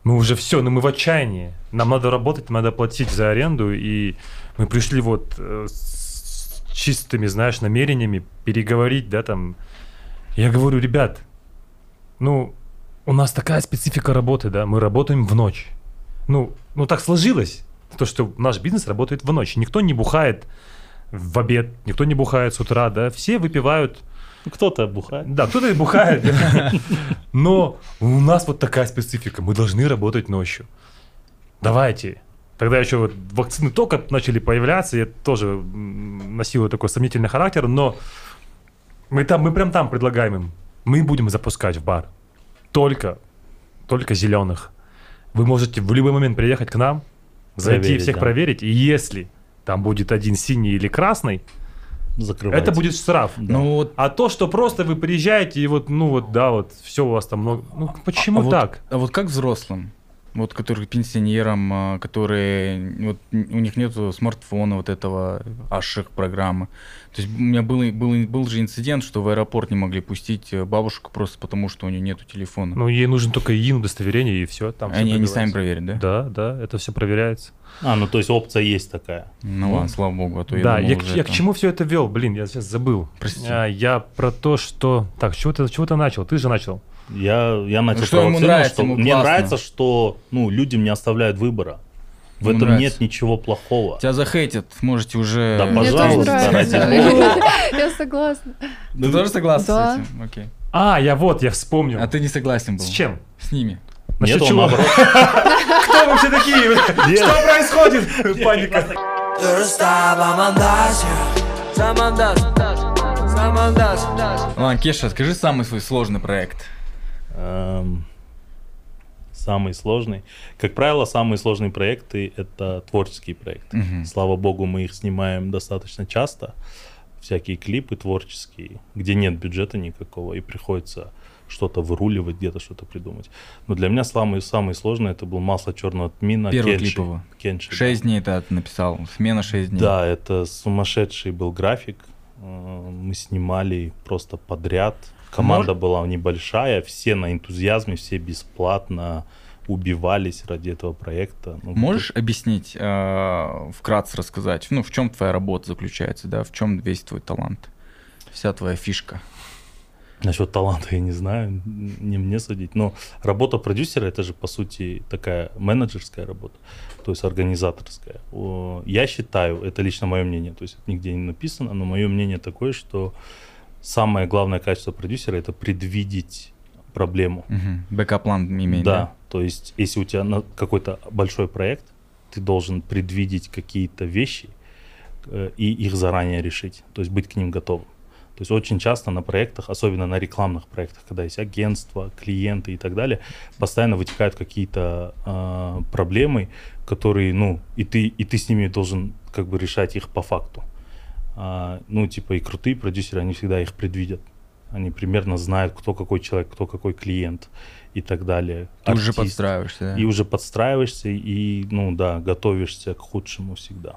мы уже все, ну мы в отчаянии. Нам надо работать, надо платить за аренду, и мы пришли вот э, с чистыми, знаешь, намерениями переговорить, да, там. Я говорю, ребят, ну, у нас такая специфика работы, да, мы работаем в ночь. Ну, ну так сложилось, то, что наш бизнес работает в ночь. Никто не бухает в обед, никто не бухает с утра, да, все выпивают, Кто-то бухает. да, кто-то и бухает, но у нас вот такая специфика, мы должны работать ночью. Давайте. Тогда еще вот вакцины только начали появляться, я тоже носил такой сомнительный характер, но мы там, мы прям там предлагаем им, мы будем запускать в бар только, только зеленых. Вы можете в любой момент приехать к нам, зайти Проверить, всех да. проверить, и если там будет один синий или красный, закрывайте. Это будет штраф. Ну вот А то, что просто вы приезжаете и вот, ну вот, да, вот, все у вас там много. Ну, почему а вот- так? А вот как взрослым? Вот, которые пенсионерам, а, которые вот, у них нету смартфона вот этого аших программы. То есть у меня был, был, был же инцидент, что в аэропорт не могли пустить э, бабушку просто потому, что у нее нету телефона. Ну, ей нужен только ИИН, удостоверение, и все. Там они, они сами проверят, да? Да, да, это все проверяется. А, ну то есть опция есть такая. Ну ладно, слава богу, а то я да, думал я, к- уже я к там- чему все это вел? Блин, я сейчас забыл. Прости. А, я про то, что... Так, с чего ты, с чего ты начал? Ты же начал. Я, я начал Ну, что ему нравится, что ему мне классно. нравится, что ну, людям не оставляют выбора. В Ему этом нравится. нет ничего плохого. Тебя захейтят, можете уже... Да, Мне тоже Пожалуйста, нравится. ради Я согласна. Ты тоже согласен Да. с этим? Окей. А, я вот, я вспомнил. А ты не согласен был? С чем? С ними. Насчет Нет, он чего? наоборот. Кто вы все такие? Что происходит? Паника. Ладно, Кеша, скажи самый свой сложный проект. Эм, Самый сложный. Как правило, самые сложные проекты — это творческие проекты. Мгм. Слава богу, мы их снимаем достаточно часто. Всякие клипы творческие, где нет бюджета никакого, и приходится что-то выруливать, где-то что-то придумать. Но для меня самый, самый сложный это был масло черного тмина. Первый Кенши. клип его. Кенши, да. Шесть дней ты написал. Смена шесть дней. Да, это сумасшедший был график. Э, Мы снимали просто подряд. Команда была небольшая, все на энтузиазме, все бесплатно убивались ради этого проекта. Ну, Можешь объяснить, э, вкратце рассказать, ну, в чем твоя работа заключается, да, в чем весь твой талант, вся твоя фишка? Насчет таланта я не знаю, не мне судить. Но работа продюсера это же по сути такая менеджерская работа, то есть организаторская. Я считаю, это лично мое мнение, то есть это нигде не написано, но мое мнение такое, что самое главное качество продюсера это предвидеть проблему. Мгм. Бэкап-план иметь, да, да? то есть если у тебя какой-то большой проект, ты должен предвидеть какие-то вещи э, и их заранее решить, то есть быть к ним готовым. То есть очень часто на проектах, особенно на рекламных проектах, когда есть агентство, клиенты и так далее, постоянно вытекают какие-то а, проблемы, которые, ну, и ты, и ты с ними должен как бы решать их по факту. А, ну, типа и крутые продюсеры, они всегда их предвидят. Они примерно знают, кто какой человек, кто какой клиент и так далее. Ты уже Артист. подстраиваешься, да? И уже подстраиваешься, и, ну да, готовишься к худшему всегда.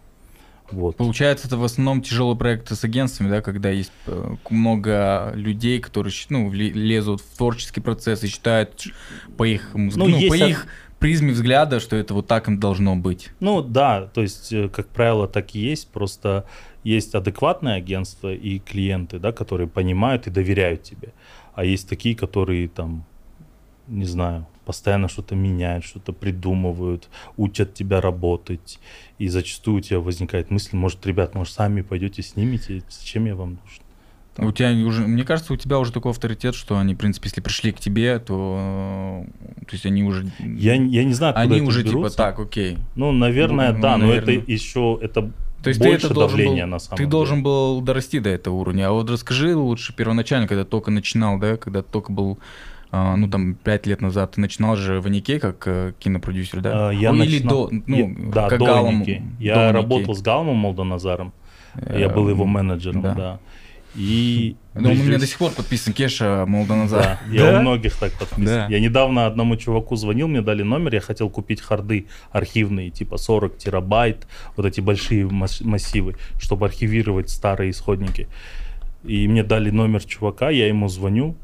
Вот. Получается, это в основном тяжелые проекты с агентствами, да, когда есть э, много людей, которые ну, лезут в творческий процесс и считают по их, Ну, ну, по их призме взгляда, что это вот так им должно быть. Ну да, то есть, э, как правило, так и есть. Просто есть адекватные агентства и клиенты, да, которые понимают и доверяют тебе. А есть такие, которые там, не знаю, постоянно что-то меняют, что-то придумывают, учат тебя работать. И зачастую у тебя возникает мысль, может, ребят, может, сами пойдете снимете, зачем я вам нужен? Там. У тебя уже, мне кажется, у тебя уже такой авторитет, что они, в принципе, если пришли к тебе, то, э, то есть они уже, Я, я не знаю, они уже берутся. типа так, окей. Ну, наверное, Ну, да, но наверное. это еще это То есть больше ты это должен давления был, на самом ты деле. должен был дорасти до этого уровня. А вот расскажи лучше первоначально, когда только начинал, да, когда только был, а, ну там пять лет назад, ты начинал же в Нике как э, кинопродюсер, да? А, Я Или начинал- до, ну, я- да, как до Ники. до Я Ники. работал с Галмом Молдоназаром. Я был его менеджером, да. да. И Да, он у меня до сих пор подписан Кеша Молдоназар. Да, я Да? у многих так подписан. Да. Я недавно одному чуваку звонил, мне дали номер, я хотел купить харды архивные, типа 40 терабайт, вот эти большие масс- массивы, чтобы архивировать старые исходники. И мне дали номер чувака, я ему звоню,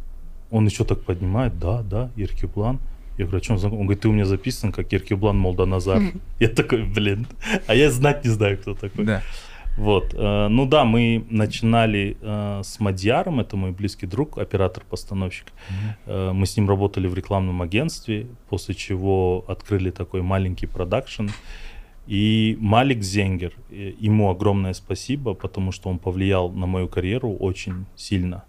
он еще так поднимает, да, да, Иркюблан. Я говорю, о чем знаком? Он говорит, ты у меня записан как Иркюблан Молдоназар. Я такой, блин, а я знать не знаю, кто такой. Да. Вот. э, Ну да, мы начинали э, с Мадьяром, это мой близкий друг, оператор-постановщик. Э, Мы с ним работали в рекламном агентстве, после чего открыли такой маленький продакшн. И Малик Зенгер, ему огромное спасибо, потому что он повлиял на мою карьеру очень сильно.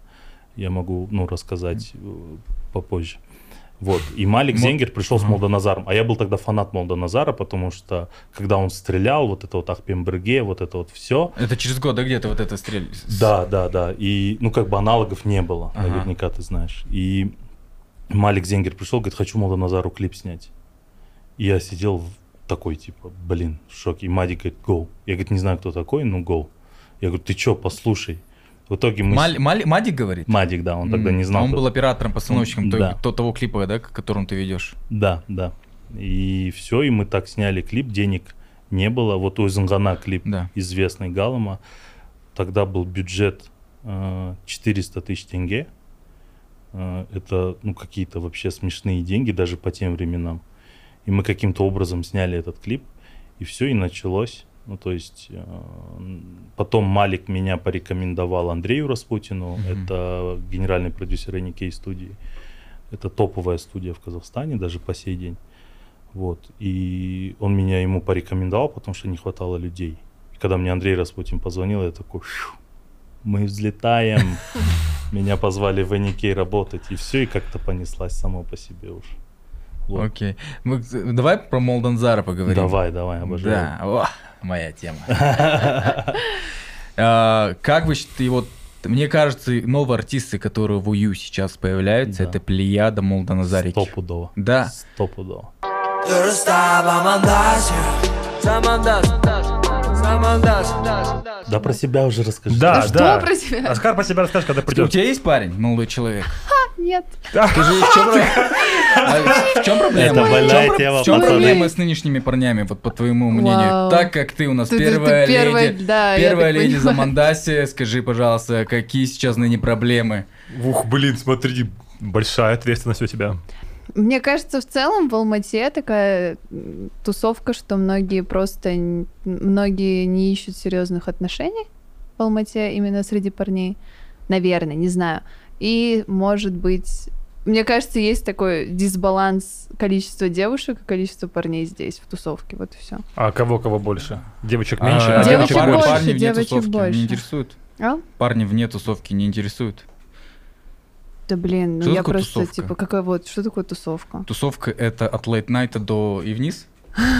Я могу ну, рассказать э, попозже. Вот. И Малик Зенгер пришел с. Молдоназаром. А я был тогда фанат Молдоназара, потому что когда он стрелял, вот это вот Ахпемберге, вот это вот все. Это через год, да, где-то вот это стрель? Да, да, да. И, ну, как бы аналогов не было, Ага. наверняка ты знаешь. И Малик Зенгер пришел, говорит, хочу Молдоназару клип снять. И я сидел такой, типа, блин, в шоке. И Мади говорит, go. Я, говорит, не знаю, кто такой, ну, go. Я говорю, ты чё, послушай. В итоге мы... Мали- Мали- Мадик говорит? Мадик, да, он тогда М, не знал. а Он кто- был оператором-постановщиком той- Да. то- того клипа, да, к которому ты ведешь. Да, да. И все, и мы так сняли клип, денег не было. Вот у Зангана клип Да. известный Галама. Тогда был бюджет э, 400 тысяч тенге. Э, Это ну, какие-то вообще смешные деньги даже по тем временам. И мы каким-то образом сняли этот клип, и все, и началось. Ну, то есть э, потом Малик меня порекомендовал Андрею Распутину, Мгм. это генеральный продюсер NK студии. Это топовая студия в Казахстане даже по сей день. Вот. И он меня ему порекомендовал, потому что не хватало людей. И когда мне Андрей Распутин позвонил, я такой, «Фью, мы взлетаем. Меня позвали в NK работать, и все, и как-то понеслась само по себе уж. Вот. Окей. Мы- давай про Молданзара поговорим. Давай, давай, обожаю. Да, моя тема. А, Как вы считаете, вот мне кажется, новые артисты, которые в УЮ сейчас появляются, это Плеяда Молданазарич. Стопудово. Да. Стопудово. Abamandaz Да про себя уже расскажи. Да, что да. про тебя? Оскар про себя расскажешь, когда У придет. тебя есть парень, молодой человек? Нет. Скажи, в чем, а в чем проблема? Это В больная чем про- тема, В чем проблема с нынешними парнями, вот по твоему мнению? Вау. Так как ты у нас Ты- ты- ты первая леди, да, первая леди понимаю. Замандаси, скажи, пожалуйста, какие сейчас ныне проблемы? Ух, блин, смотри, большая ответственность у тебя. Мне кажется, в целом в Алмате такая тусовка, что многие просто многие не ищут серьезных отношений в Алмате именно среди парней. Наверное, не знаю. И, может быть, мне кажется, есть такой дисбаланс количества девушек и количества парней здесь, в тусовке. Вот и все. А кого кого больше? Девочек меньше, А, а Девочек девочек парни- больше, Парни вне девочек тусовки больше. не интересуют? А? Парни вне тусовки не интересуют? Да блин, ну Что я просто тусовка? типа какая вот, что такое тусовка? Тусовка это от лейт-найта до и вниз?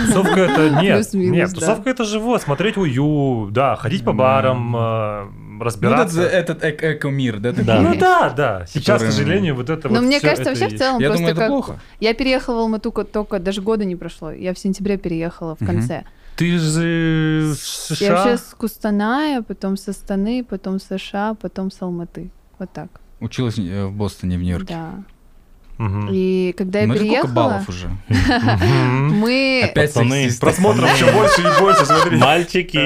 Тусовка это нет, нет, тусовка это живот, смотреть ую, да, ходить по барам, э, Ну, разбираться. этот, этот эк- эко-мир, да? Да. Ну да, да. Сейчас, к сожалению, вот это Но вот мне всё кажется, вообще в целом просто как... Я переехала в Алмату ко- только, даже года не прошло. Я в сентябре переехала в конце. Ты же с Я США. вообще с Кустаная, потом с Астаны, потом с США, потом с Алматы. Вот так. Училась э, в Бостоне, в Нью-Йорке. Да. И когда я Ну, переехала, баллов уже? Мгм. мы... Опять Пацаны. Просмотров все больше и больше, смотри. Мальчики.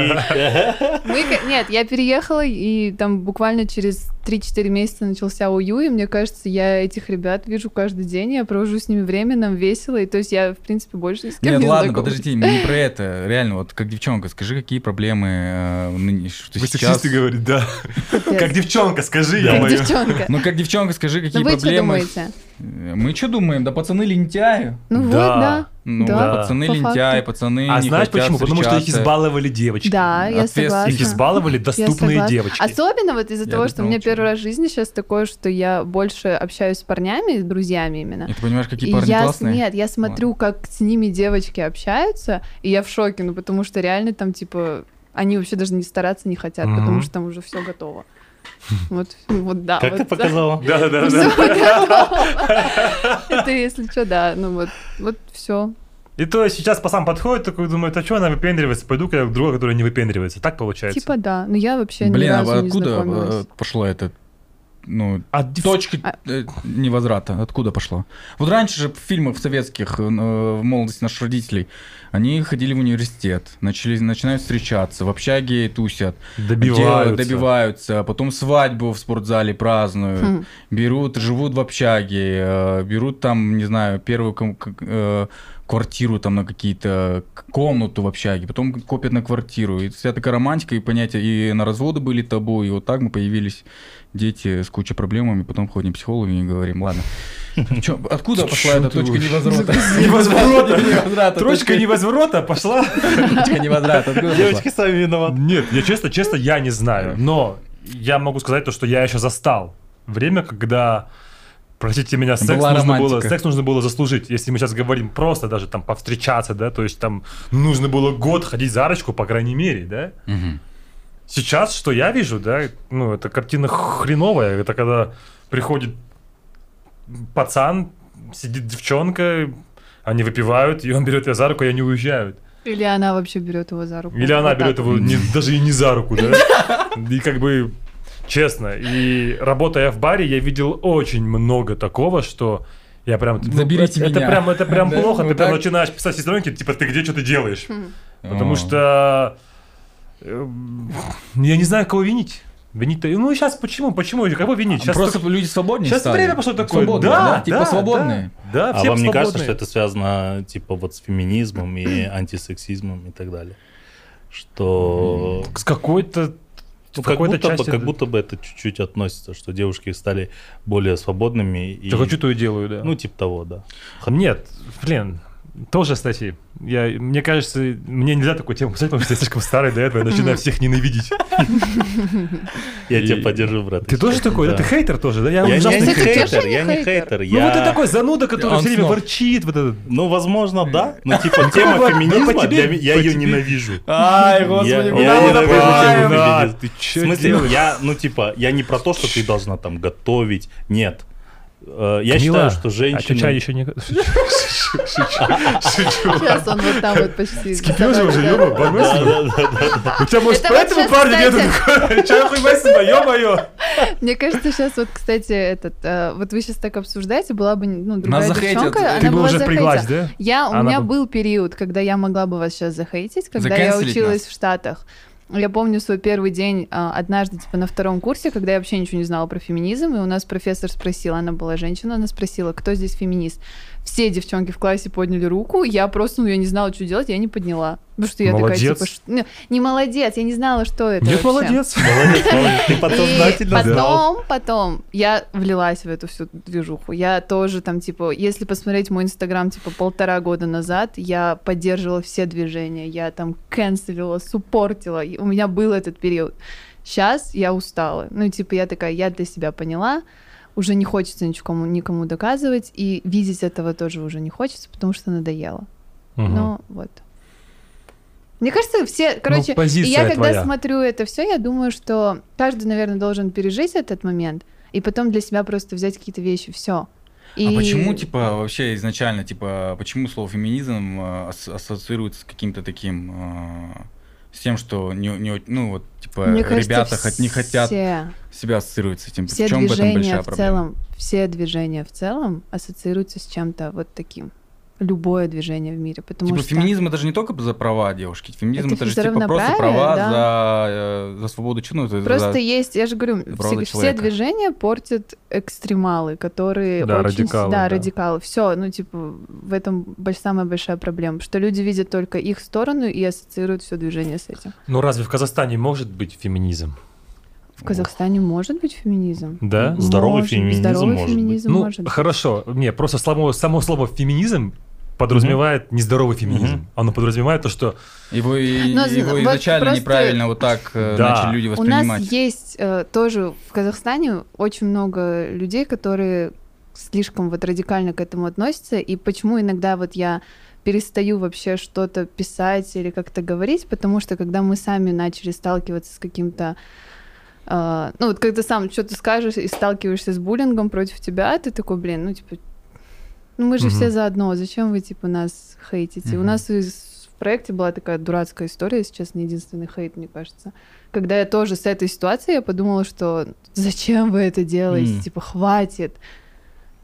мы... Нет, я переехала, и там буквально через 3-4 месяца начался УЮ, и мне кажется, я этих ребят вижу каждый день, я провожу с ними время, нам весело, и то есть я, в принципе, больше с кем Нет, не ладно, знакома. подожди, не про это. Реально, вот как девчонка, скажи, какие проблемы э, что Вы сейчас... говорит, да. Как девчонка, скажи, я Как мою. девчонка. Ну, как девчонка, скажи, какие Ну вы что проблемы... думаете? Мы что думаем? Да пацаны лентяи. Ну вот, Да. да. Ну, Да, пацаны по лентяи, факту. пацаны А не знаешь хотят почему? Потому что их избаловали девочки. Да, я согласна. Их избаловали доступные девочки. Особенно вот из-за Я того, что у меня первый раз в жизни сейчас такое, что я больше общаюсь с парнями, с друзьями именно. И ты понимаешь, какие И парни я, с- классные? нет, я смотрю, как с ними девочки общаются, и я в шоке, ну потому что реально там типа они вообще даже не стараться не хотят, Мгм. потому что там уже все готово. Вот, вот да. Как вот ты показала? Да, да, да. Это если что, да, ну вот, вот все. И то есть сейчас пацан подходит, такой думает, а что она выпендривается? Пойду-ка я к другой, которая не выпендривается. Так получается. Типа да, но я вообще ни Блин, а разу не откуда э, знакомилась. пошло это? Ну, А точка А- э, невозврата. Откуда пошло? Вот раньше же в фильмах советских, э, в молодости наших родителей, они ходили в университет, начали, начинают встречаться, в общаге тусят, добиваются. делают, добиваются, а потом свадьбу в спортзале празднуют, Хм. берут, живут в общаге, э, берут там, не знаю, первую э, квартиру там на какие-то комнату в общаге, потом копят на квартиру. И вся такая романтика и понятие, и на разводы были табу, и вот так мы появились дети с кучей проблемами, потом ходим к психологу и говорим, ладно. Чё, откуда пошла эта точка невозврата? Невозврата. Невозврата. Точка невозврата пошла. Точка невозврата. Девочки сами виноваты. Нет, я честно, честно, я не знаю. Но я могу сказать то, что я еще застал время, когда Простите меня, секс Была нужно, было, романтика. секс нужно было заслужить. Если мы сейчас говорим просто даже там повстречаться, да, то есть там нужно было год ходить за ручку, по крайней мере, да. Мгм. Сейчас, что я вижу, да, ну, это картина хреновая. Это когда приходит пацан, сидит девчонка, они выпивают, и он берет ее за руку, и они уезжают. Или она вообще берет его за руку. Или она Вот так берет вот. его не- даже и не за руку, да? И как бы, честно, и работая в баре, я видел очень много такого, что я прям... ну, Заберите это, меня. прям, это прям Да, плохо, вот ты прям начинаешь писать сестренке, типа, ты где, что ты делаешь? Потому что э, я не знаю, кого винить. Винить-то... Ну, сейчас почему? Почему? Кого винить? Сейчас Просто люди свободнее Сейчас стали. время пошло такое. Свободные, да, Типа да, свободные. Да, А все вам не кажется, свободные. что это связано типа вот с феминизмом и антисексизмом и так далее? Что С какой-то... ну, как, будто бы, части... как будто бы это чуть-чуть относится, что девушки стали более свободными. И, Я хочу, то и делаю, да. Ну, типа того, да. Нет, блин, тоже, кстати, я, мне кажется, мне нельзя такую тему писать, потому что я слишком старый до этого, я начинаю всех ненавидеть. Я тебя поддержу, брат. Ты тоже такой? Да. Ты хейтер тоже, да? Я, не хейтер. я не хейтер. Ну вот ты такой зануда, который все время ворчит. Ну, возможно, да. Но типа тема Какого? феминизма, Ну, тебе- для м- я ее ненавижу. Ай, господи, я ненавижу тему феминизма. В смысле, я, ну, типа, я не про то, что ты должна там готовить. Нет. Э, Я считаю, что А женщины... чай еще не... Шучу. Сейчас он вот там вот почти. Скипел же уже, ёба. У тебя, может, поэтому щас, парня нету такой? Чай хуй себе, ё-моё. Мне кажется, сейчас вот, кстати, этот, э, вот вы сейчас так обсуждаете, была бы ну, другая девчонка, Ты бы уже впряглась, да? Я, у меня бы- был период, когда я могла бы вас сейчас захейтить, когда я училась в Штатах. Я помню свой первый день а, однажды, типа, на втором курсе, когда я вообще ничего не знала про феминизм, и у нас профессор спросила, она была женщина, она спросила, кто здесь феминист. Все девчонки в классе подняли руку, я просто, ну, я не знала, что делать, я не подняла. Потому что я Молодец. такая, типа, не, не молодец, я не знала, что это Нет, вообще. молодец. Молодец, молодец. Ты подсознательно знал. потом, потом я влилась в эту всю движуху. Я тоже там, типа, если посмотреть мой инстаграм, типа, полтора года назад, я поддерживала все движения. Я там канцелила, суппортила. У меня был этот период. Сейчас я устала. Ну, типа, я такая, я для себя поняла, уже не хочется никому, никому доказывать, и видеть этого тоже уже не хочется, потому что надоело. Мгм. Ну, вот. Мне кажется, все, короче, и позиция я когда твоя. смотрю это все, я думаю, что каждый, наверное, должен пережить этот момент и потом для себя просто взять какие-то вещи, все. А почему, типа, вообще изначально, типа, почему слово феминизм э, ас- ассоциируется с каким-то таким, э, с тем, что не, не ну вот, типа, Мне кажется, ребята хот- не хотят все, себя ассоциировать с этим. все в чем в этом движения большая в проблема? целом, все движения в целом ассоциируются с чем-то вот таким. Любое движение в мире, потому Типа что феминизм это же не только за права девушки, феминизм Это это, же типа просто права да. за, э, за свободу чину. это Просто за- есть, я же говорю, все, все движения портят экстремалы, которые Да, очень... радикалы, Да, да. радикалы. Все, ну, типа, в этом самая большая проблема, что люди видят только их сторону и ассоциируют все движение с этим. Ну разве в Казахстане может быть феминизм? В Казахстане может быть феминизм? Да? Здоровый Может, феминизм здоровый может быть. феминизм Ну, может быть. хорошо. Не, просто само, само слово феминизм подразумевает нездоровый феминизм. Мгм. Оно подразумевает то, что Его, и- Но его вот изначально просто- неправильно вот так э, Да. начали люди У воспринимать. нас есть э, тоже в Казахстане очень много людей, которые слишком вот радикально к этому относятся, и почему иногда вот я перестаю вообще что-то писать или как-то говорить, потому что когда мы сами начали сталкиваться с каким-то э, ну вот когда сам что-то скажешь и сталкиваешься с буллингом против тебя, ты такой, блин, ну типа, ну мы же Мгм. все заодно, зачем вы типа нас хейтите? У Мгм. нас в проекте была такая дурацкая история, если честно, единственный хейт, мне кажется. Когда я тоже с этой ситуацией, я подумала, что зачем вы это делаете? М. Типа, хватит.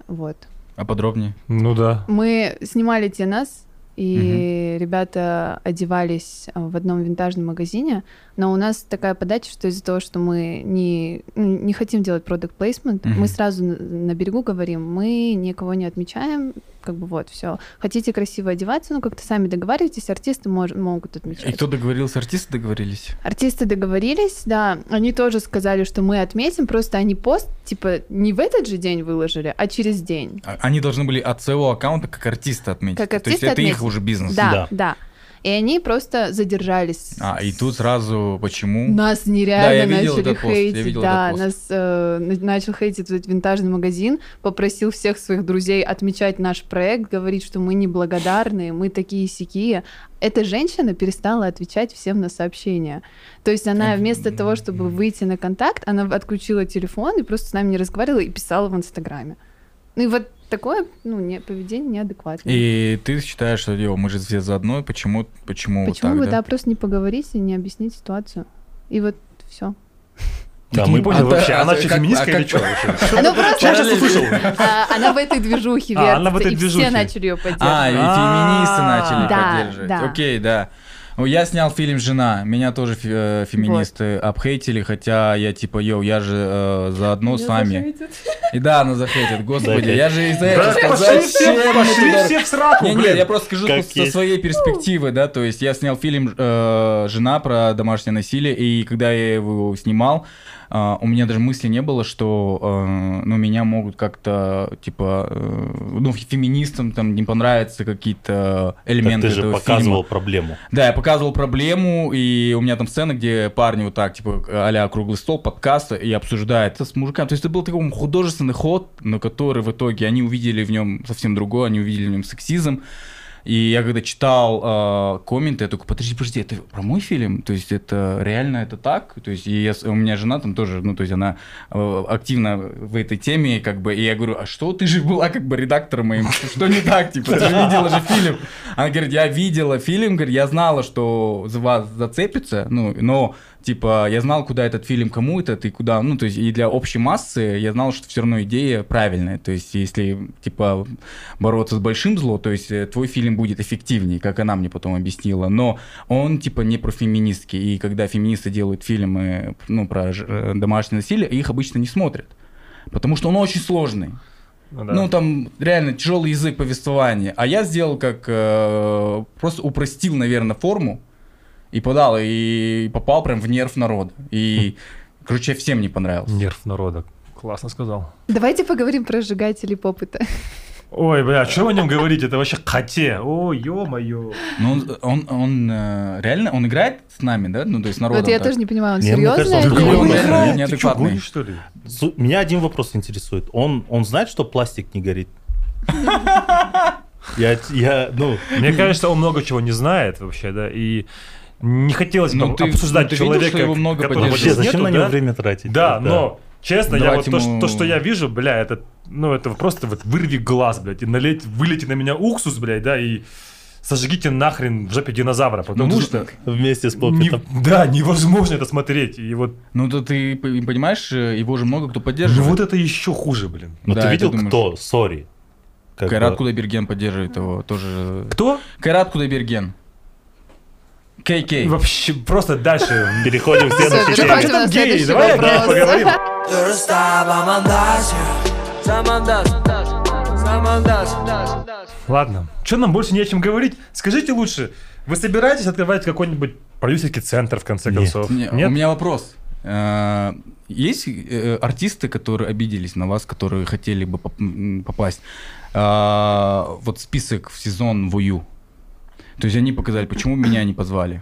Вот. А подробнее? ну да. Мы снимали Тенас, и ребята одевались а, в одном винтажном магазине, но у нас такая подача, что из-за того, что мы не, ну, не хотим делать product placement, Мгм. мы сразу на берегу говорим, мы никого не отмечаем, как бы вот, все. Хотите красиво одеваться, ну как-то сами договаривайтесь, артисты мож- могут отмечать. И кто договорился? Артисты договорились? Артисты договорились, да, они тоже сказали, что мы отметим, просто они пост, типа, не в этот же день выложили, а через день. А- Они должны были от своего аккаунта как артисты отметить. Как То есть артисты это их уже бизнес. Да, Да. да. И они просто задержались. А, и тут сразу почему? Нас Да, я нереально видел начали этот пост, я хейтить. видел да, этот пост. нас э, на- начал хейтить этот винтажный магазин, попросил всех своих друзей отмечать наш проект, говорить, что мы неблагодарные, мы такие сякие. Эта женщина перестала отвечать всем на сообщения. То есть она вместо того, чтобы выйти на контакт, она отключила телефон и просто с нами не разговаривала и писала в Инстаграме. Ну и вот такое, ну, не, поведение неадекватное. И ты считаешь, что, йо, мы же все заодно, почему, почему, вот Почему так, бы, да? да, просто не поговорить и не объяснить ситуацию? И вот все. Да, мы понял а вообще, она а вообще как- феминистка а или что вообще? Она просто... А, Она в этой движухе А, она в вертится, этой и движухе. все начали ее А, и поддерживать. феминисты А, начали поддерживать. да. Окей, да. Ну, Я снял фильм «Жена», меня тоже фе- э, феминисты обхейтили, хотя я типа, йоу, я же э, заодно с вами. И да, она захейтит, господи, я же из-за этого сказал, пошли все, пошли все в сраку, Не, не, я просто скажу со своей перспективы, да, то есть я снял фильм э, «Жена» про домашнее насилие, и когда я его снимал, э, у меня даже мысли не было, что, э, ну, меня могут как-то, типа, э, ну, феминистам там не понравятся какие-то Так элементы ты же этого показывал фильма. проблему. Да, я показывал проблему, и у меня там сцена, где парни вот так, типа, а-ля круглый стол, подкаст, и обсуждают это с мужиками. То есть это был такой художественный ход, но который в итоге они увидели в нем совсем другое, они увидели в нем сексизм. И я когда читал э, комменты, я такой, подожди, подожди, это про мой фильм? То есть это реально это так? То есть и я у меня жена там тоже, ну, то есть она э, активно в этой теме, как бы, и я говорю, а что ты же была как бы редактором моим? Что не так? Типа, ты же видела же фильм. Она говорит, я видела фильм, говорит, я знала, что за вас зацепится, ну, но типа, я знал, куда этот фильм, кому этот и куда, ну, то есть, и для общей массы я знал, что все равно идея правильная, то есть, если, типа, бороться с большим злом, то есть, э, твой фильм будет эффективнее, как она мне потом объяснила, но он, типа, не про феминистки, и когда феминисты делают фильмы, ну, про э, домашнее насилие, их обычно не смотрят, потому что он очень сложный. Ну да. Ну, там реально тяжелый язык повествования. А я сделал как... э, просто упростил, наверное, форму и подал, и попал прям в нерв народа. И, короче, всем не понравился. Нерв народа. Классно сказал. Давайте поговорим про сжигателей попыта. Ой, бля, что вы о нем говорите? Это вообще коте. О, ё-моё. Ну, он, он, он, э, реально, он играет с нами, да? Ну, то есть народом. Вот я так? тоже не понимаю, он или реально Ты неадекватный. гонишь, что ли? Меня один вопрос интересует. Он, он знает, что пластик не горит? Я, я, ну, Мне кажется, он много чего не знает вообще, да, и не хотелось бы Ну, ты- обсуждать ты видел, человека, что его много которого вообще, зачем нету, на него да? время тратить? Да, но честно, я вот Давайте то, ему- что, то, что я вижу, бля, это, ну, это просто вот вырви глаз, блядь, и налейте, вылейте на меня уксус, блядь, да, и сожгите нахрен в жопе динозавра, потому Ну, что Вместе с не- попитом. да, невозможно это смотреть, и вот, Ну, то ты понимаешь, э, его же много кто ну, поддерживает. вот это еще хуже, блин. Но Да, ты видел, думаешь. кто? Сори. Как Кайрат бы- Кудайберген поддерживает его тоже. Кто? Кайрат Кудайберген. Кей-кей. Вообще, просто дальше. Переходим в следующий переходим тему. на следующий давай о геях поговорим. Ладно, что нам больше не о чем говорить? Скажите лучше, вы собираетесь открывать какой-нибудь продюсерский центр в конце Нет. концов? Не, У меня вопрос. Э, Есть э, артисты, которые обиделись на вас, которые хотели бы попасть? Э, Вот список в сезон Вую. То есть они показали, почему меня не позвали.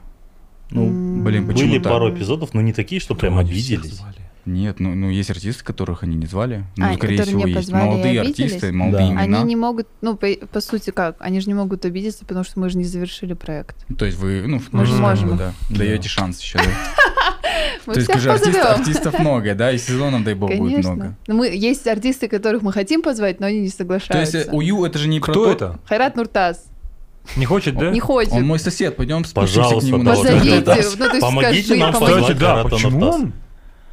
Ну, Блин, почему были так? пару эпизодов, но не такие, что прям обиделись. Нет, ну, ну есть артисты, которых они не звали. Ну, А, скорее которые всего, не есть. Молодые артисты, молодые Да. имена. Они не могут, ну, по, по сути, как? Они же не могут обидеться, потому что мы же не завершили проект. То есть вы, ну, Мы же ну, можем. да, даете шанс еще, да? Мы То есть, артист- позовем. артистов много, да, и сезонов, дай бог, будет много. Конечно. Но мы, есть артисты, которых мы хотим позвать, но они не То есть соглашаются. э, УЮ это же не про Кто то- это? Хайрат Нуртас Не хочет, да? не ходит. Он мой сосед, пойдем спустимся к нему. Позовите. Ну, то Помогите скажи, нам помогите. позвать да, почему он?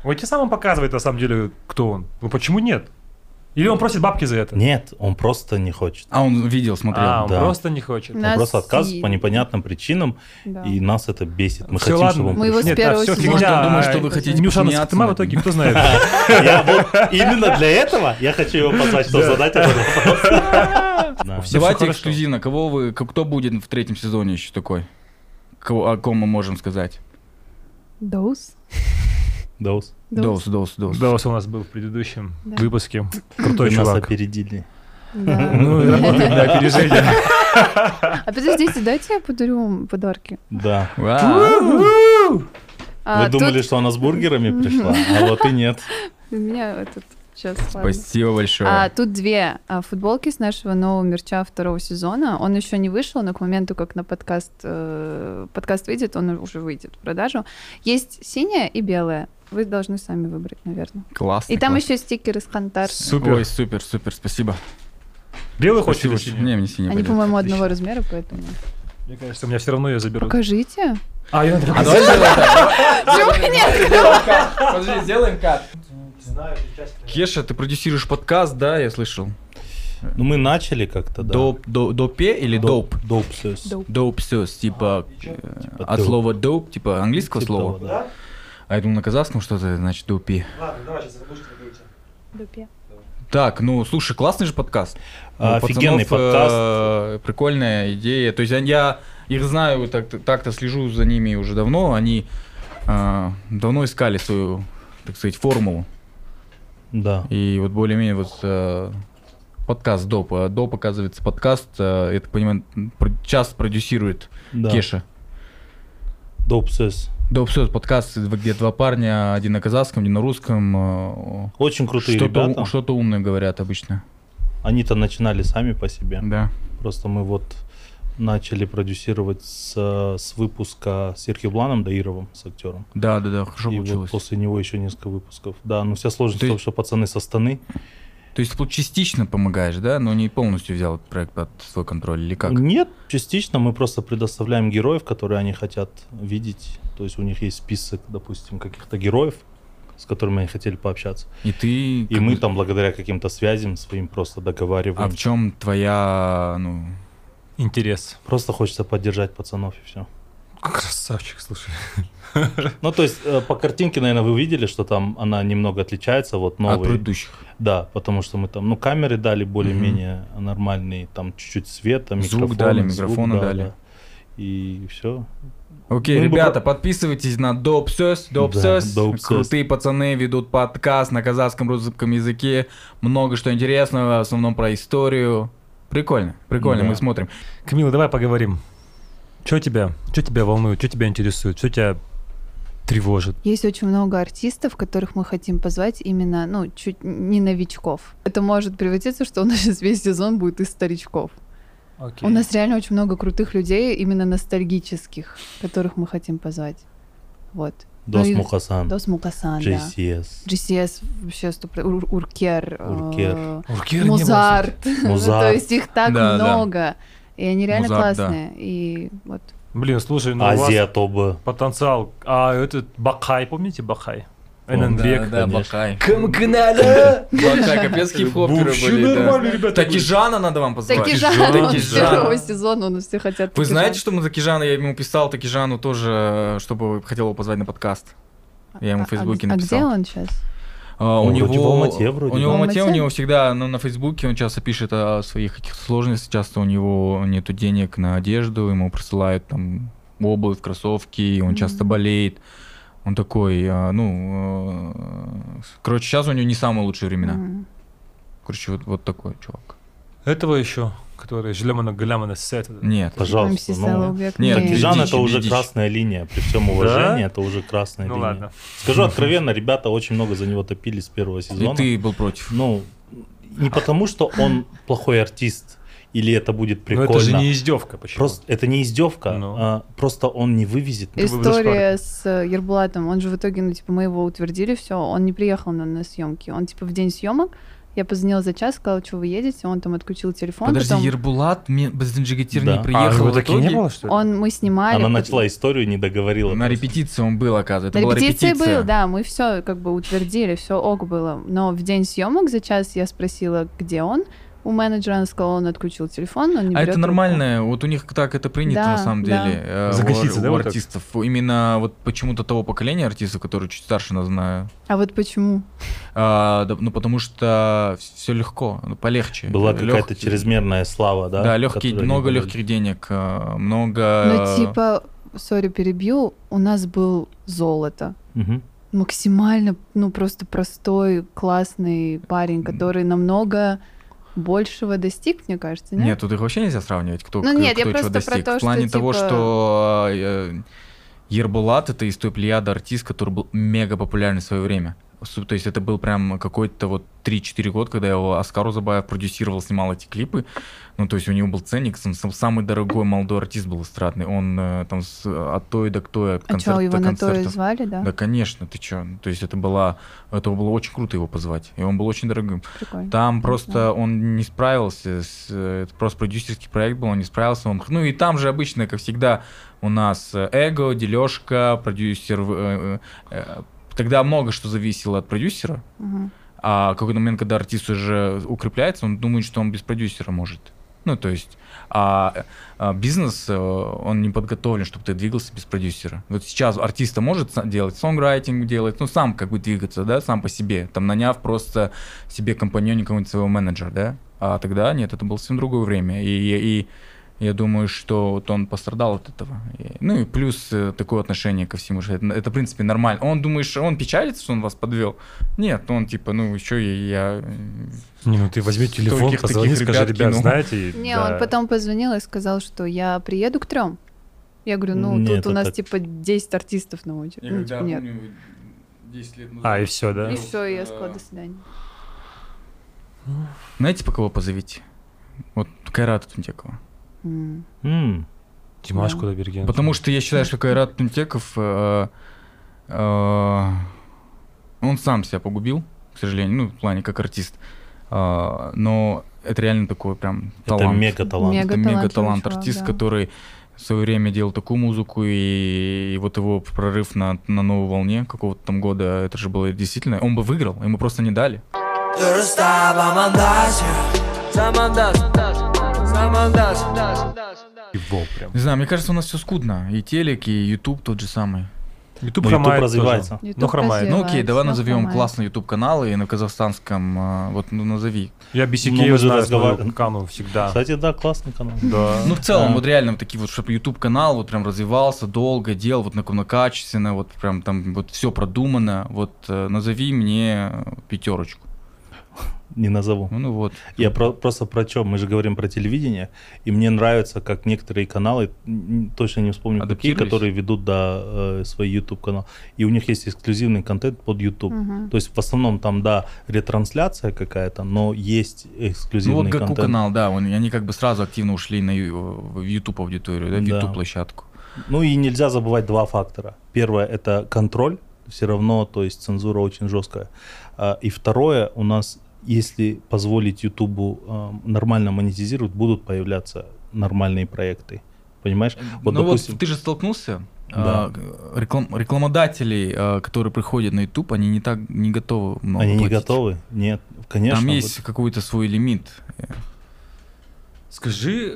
Вот тебе сам он показывает, на самом деле, кто он. Ну почему нет? Или он просит бабки за это? Нет, он просто не хочет. А он видел, смотрел. А, он да. просто не хочет. На- Он просто Нас отказывает и- по непонятным причинам, Да. и нас это бесит. Мы Всё, хотим, ладно. чтобы он Мы его с Нет, первого всё, сезона. Может, он фигня, думает, а, что вы хотите Нюша Сактыма в над итоге, кто знает. Я вот именно для этого я хочу его позвать, чтобы задать этот вопрос. Да. Давайте эксклюзивно. Кого вы, кто будет в третьем сезоне еще такой? О ком мы можем сказать? Доус? Доус. Доус, Доус, Доус. Даус у нас был в предыдущем Да. выпуске. Крутой Вы нас чувак. опередили. Да. Ну, работаем на опережение. А подождите, дайте я подарю вам подарки. Да. А, Вы думали, что она с бургерами пришла, а вот и нет. у меня этот сейчас. ладно. Спасибо большое. А, тут две а, футболки с нашего нового мерча второго сезона. Он еще не вышел, но к моменту, как на подкаст, э, подкаст выйдет, он уже выйдет в продажу. Есть синяя и белая. Вы должны сами выбрать, наверное. Классно. И там классно. еще стикеры с Хантар. Супер. Ой, супер, супер, спасибо. Белый хочешь или синий? Не, мне синий Они, пойдет. по-моему, Отлично. одного размера, поэтому... Мне кажется, у меня все равно ее заберут. Покажите. А, я А давай сделаем так. Нет? Сделаем кат. Кат. Кеша, ты продюсируешь подкаст, да, я слышал? Ну, мы начали как-то, да. Доп, до- допе или доп? Доп сёс. Доп. Сёс, типа э, от доп. слова доп, типа английского Типа слова. того, да. А я думал на казахском что-то, значит, допи. Ладно, давай, сейчас Дупе. Так, ну, слушай, классный же подкаст. У Офигенный пацанов, подкаст. э, прикольная идея. То есть я- я их знаю, так- так-то слежу за ними уже давно. Они э, давно искали свою, так сказать, формулу. Да. И вот более-менее вот э, подкаст Доп. А Доп, оказывается, подкаст, э, я так понимаю, часто продюсирует да. Кеша. Доп сёс. Доп, все, подкаст, где два парня, один на казахском, один на русском. э, Очень крутые Что-то, ребята. что-то умное говорят обычно. Они-то начинали сами по себе. Да. Просто мы вот начали продюсировать с, с выпуска с Ирхибланом Даировым, с актером. Да, да, да, хорошо и вот получилось. после него еще несколько выпусков. Да, но вся сложность Ты- в том, что пацаны со станы. То есть вот частично помогаешь, да, но не полностью взял этот проект под свой контроль или как? Нет, частично мы просто предоставляем героев, которые они хотят видеть. То есть у них есть список, допустим, каких-то героев, с которыми они хотели пообщаться. И ты... И как мы там благодаря каким-то связям своим просто А договариваем. в чем твоя, ну... Интерес. Просто хочется поддержать пацанов и все. Красавчик, слушай. Ну, то есть э, по картинке, наверное, вы видели, что там она немного отличается, вот От новый. предыдущих. Да, потому что мы там, ну, камеры дали более-менее нормальные, там чуть-чуть света, Звук микрофоны. дали, звук, микрофоны да, дали. да. И все. Окей, бы ребята, про- подписывайтесь на Допсёс. Допсёс. Да. Крутые пацаны ведут подкаст на казахском русском языке. Много что интересного, в основном про историю. Прикольно, прикольно, Да. мы смотрим. Камила, давай поговорим. Что тебя, что тебя волнует, что тебя интересует, что тебя тревожит? Есть очень много артистов, которых мы хотим позвать именно, ну, чуть не новичков. Это может превратиться, что у нас сейчас весь сезон будет из старичков. У нас реально очень много крутых людей, именно ностальгических, которых мы хотим позвать. Вот. Дос Ну Дос Мукасан, да. GCS вообще сто про- Ур- Уркер, э, Уркер. Уркер не Музарт. Музарт. То есть их так Да, да. много. И они реально Музарт, да. классные. И вот. Блин, слушай, ну у Азия вас Тоба. потенциал. А этот Бакай, помните Бакай? Эненбек. да, конечно. Бакай. Кому надо? Бакай, капец хип-хоперы были, да. нормально, ребята. Такижана надо вам позвать. Такижан, Такижан. с первого сезона у нас все хотят Вы знаете, что мы Такижана, я ему писал Такижану тоже, чтобы хотел его позвать на подкаст. Я ему в А- Фейсбуке а, написал. А где он сейчас? А, у него в Алмате, вроде, у него да. в Алмате, у него всегда, ну, на Фейсбуке он часто пишет о своих каких-то сложностях, часто у него нету денег на одежду, ему присылают там обувь, кроссовки, он часто Мгм. болеет. Он такой, а, ну, короче, сейчас у него не самые лучшие времена. Мгм. Короче, вот, вот такой чувак. Этого еще, который Жлемана Галямана Сет. Нет. Пожалуйста. Ну. Нет, Нет. Дичь, это уже дичь. красная линия. При всем уважении, это уже красная Ну линия. ладно. Скажу откровенно, ребята очень много за него топили с первого И сезона. ты был против. Ну, не потому, что он плохой артист, или это будет Но прикольно. это же не издевка, почему? Просто это не издевка, Ну. а просто он не вывезет. История с э, Ербулатом. Он же в итоге, ну, типа, мы его утвердили, все, он не приехал на, на съемки. Он, типа, в день съемок, я позвонила за час, сказала, что вы едете, он там отключил телефон. Подожди, потом Ербулат мне без Джигатир Да. не приехал. а, в не было, что ли? он, мы снимали. Она начала историю, не договорила. На просто. репетиции он был, оказывается. На репетиции репетиция. был, да, мы все как бы утвердили, все ок было. Но в день съемок за час я спросила, где он. У менеджера она сказала, он отключил телефон, он не А это нормально, вот у них так это принято Да, на самом да. деле. э, у Закоситься, ар- да, у вот так? артистов. Именно вот почему-то того поколения артистов, которые чуть старше нас знаю. А вот почему? А, да, ну потому что все легко, ну, полегче. Была какая-то чрезмерная слава, да? Да, легкие, которую много легких денег, э, много. Ну, типа, сори, перебью, у нас был золото. Мгм. максимально, ну, просто простой, классный парень, который намного большего достиг, мне кажется, нет? Нет, тут их вообще нельзя сравнивать, кто, Ну нет, я кто чего просто про достиг. то, В плане что, того, типа- что э, Ербулат это из той плеяды артист, который был мега популярный в свое время. То есть это был прям какой-то вот 3-4 года, когда его Оскар Узабаев продюсировал, снимал эти клипы. Ну, то есть у него был ценник, сам- сам- самый дорогой молодой артист был эстрадный. Он э, там с, от той до той, от А концерта что, его до на то концерта. звали, да? Да, конечно, ты чё? То есть это было, это было очень круто его позвать, и он был очень дорогим. Прикольно. Там Не просто он не справился, с, э, это просто продюсерский проект был, он не справился. Он, ну и там же обычно, как всегда, у нас э, эго, дележка, продюсер. э, э, Тогда много что зависело от продюсера, Мгм. а какой-то момент, когда артист уже укрепляется, он думает, что он без продюсера может. Ну, то есть, а, а бизнес, э, он не подготовлен, чтобы ты двигался без продюсера. Вот сейчас артиста может делать сонграйтинг, делать, ну, сам как бы двигаться, да, сам по себе, там, наняв просто себе компаньоне какого-нибудь своего менеджера, да, а тогда нет, это было совсем другое время, и, и я думаю, что вот он пострадал от этого. И- ну и плюс э, такое отношение ко всему, что это, это, в принципе, нормально. Он думает, что он печалится, что он вас подвел? Нет, он типа, ну, еще я... э, Не, ну ты возьми телефон, позвони, скажи, ребят ребят, кинул». знаете... Не, да. он потом позвонил и сказал, что я приеду к трем. Я говорю, ну, Нет, тут у нас это- типа 10 артистов на очереди. Я Ну, типа, нет. помню, 10 лет назад. А, и все, да? И все, я э, сказала, до свидания. Знаете, по кого позовите? Вот Кайрата Тунтекова. М. М, Димаш Да. Кудайберген. Потому что я считаю, что Кайрат Тунтеков, э, э, он сам себя погубил, к сожалению, ну, в плане как артист. Э, но это реально такой прям Это талант. мега талант. Мега это мега талант артист, да. который в свое время делал такую музыку, и, и вот его прорыв на, на новой волне какого-то там года, это же было действительно, он бы выиграл, ему просто не дали. Eu mandasse Его прям. Не знаю, мне кажется, у нас все скудно. И телек, и YouTube тот же самый. YouTube Ну, YouTube хромает развивается. YouTube Ну, хромает. Ну окей, давай назовем хромает. классный YouTube каналы и на казахстанском, а, вот ну назови. Я Ну, BCK мы же знаю, разговар- смотрю, Кану всегда. Кстати, да, классный канал. Да. Ну в целом, Да. вот реально вот такие вот, чтобы YouTube канал вот прям развивался долго, делал вот на, на качественно, вот прям там вот все продумано. Вот э, назови мне пятерочку. Не назову. Ну, ну вот. Я про- просто про чем? Мы же говорим про телевидение, и мне нравится, как некоторые каналы, точно не вспомню какие, которые ведут да, э, свой YouTube канал, и у них есть эксклюзивный контент под YouTube. Мгм. То есть в основном там, да, ретрансляция какая-то, но есть Ну эксклюзивный вот Гаку контент. канал, да, он- они как бы сразу активно ушли на в YouTube аудиторию, да, в Да. YouTube площадку. Ну и нельзя забывать два фактора. Первое это контроль, все равно, то есть цензура очень жесткая. А, И второе, у нас, если позволить Ютубу а, нормально монетизировать, будут появляться нормальные проекты. Понимаешь? Вот, ну допустим- вот ты же столкнулся. Да. а, реклам- рекламодателей, а, которые приходят на YouTube, они не так не готовы. много Они не платить. готовы? Нет, конечно. Там вот. есть какой-то свой лимит. Скажи,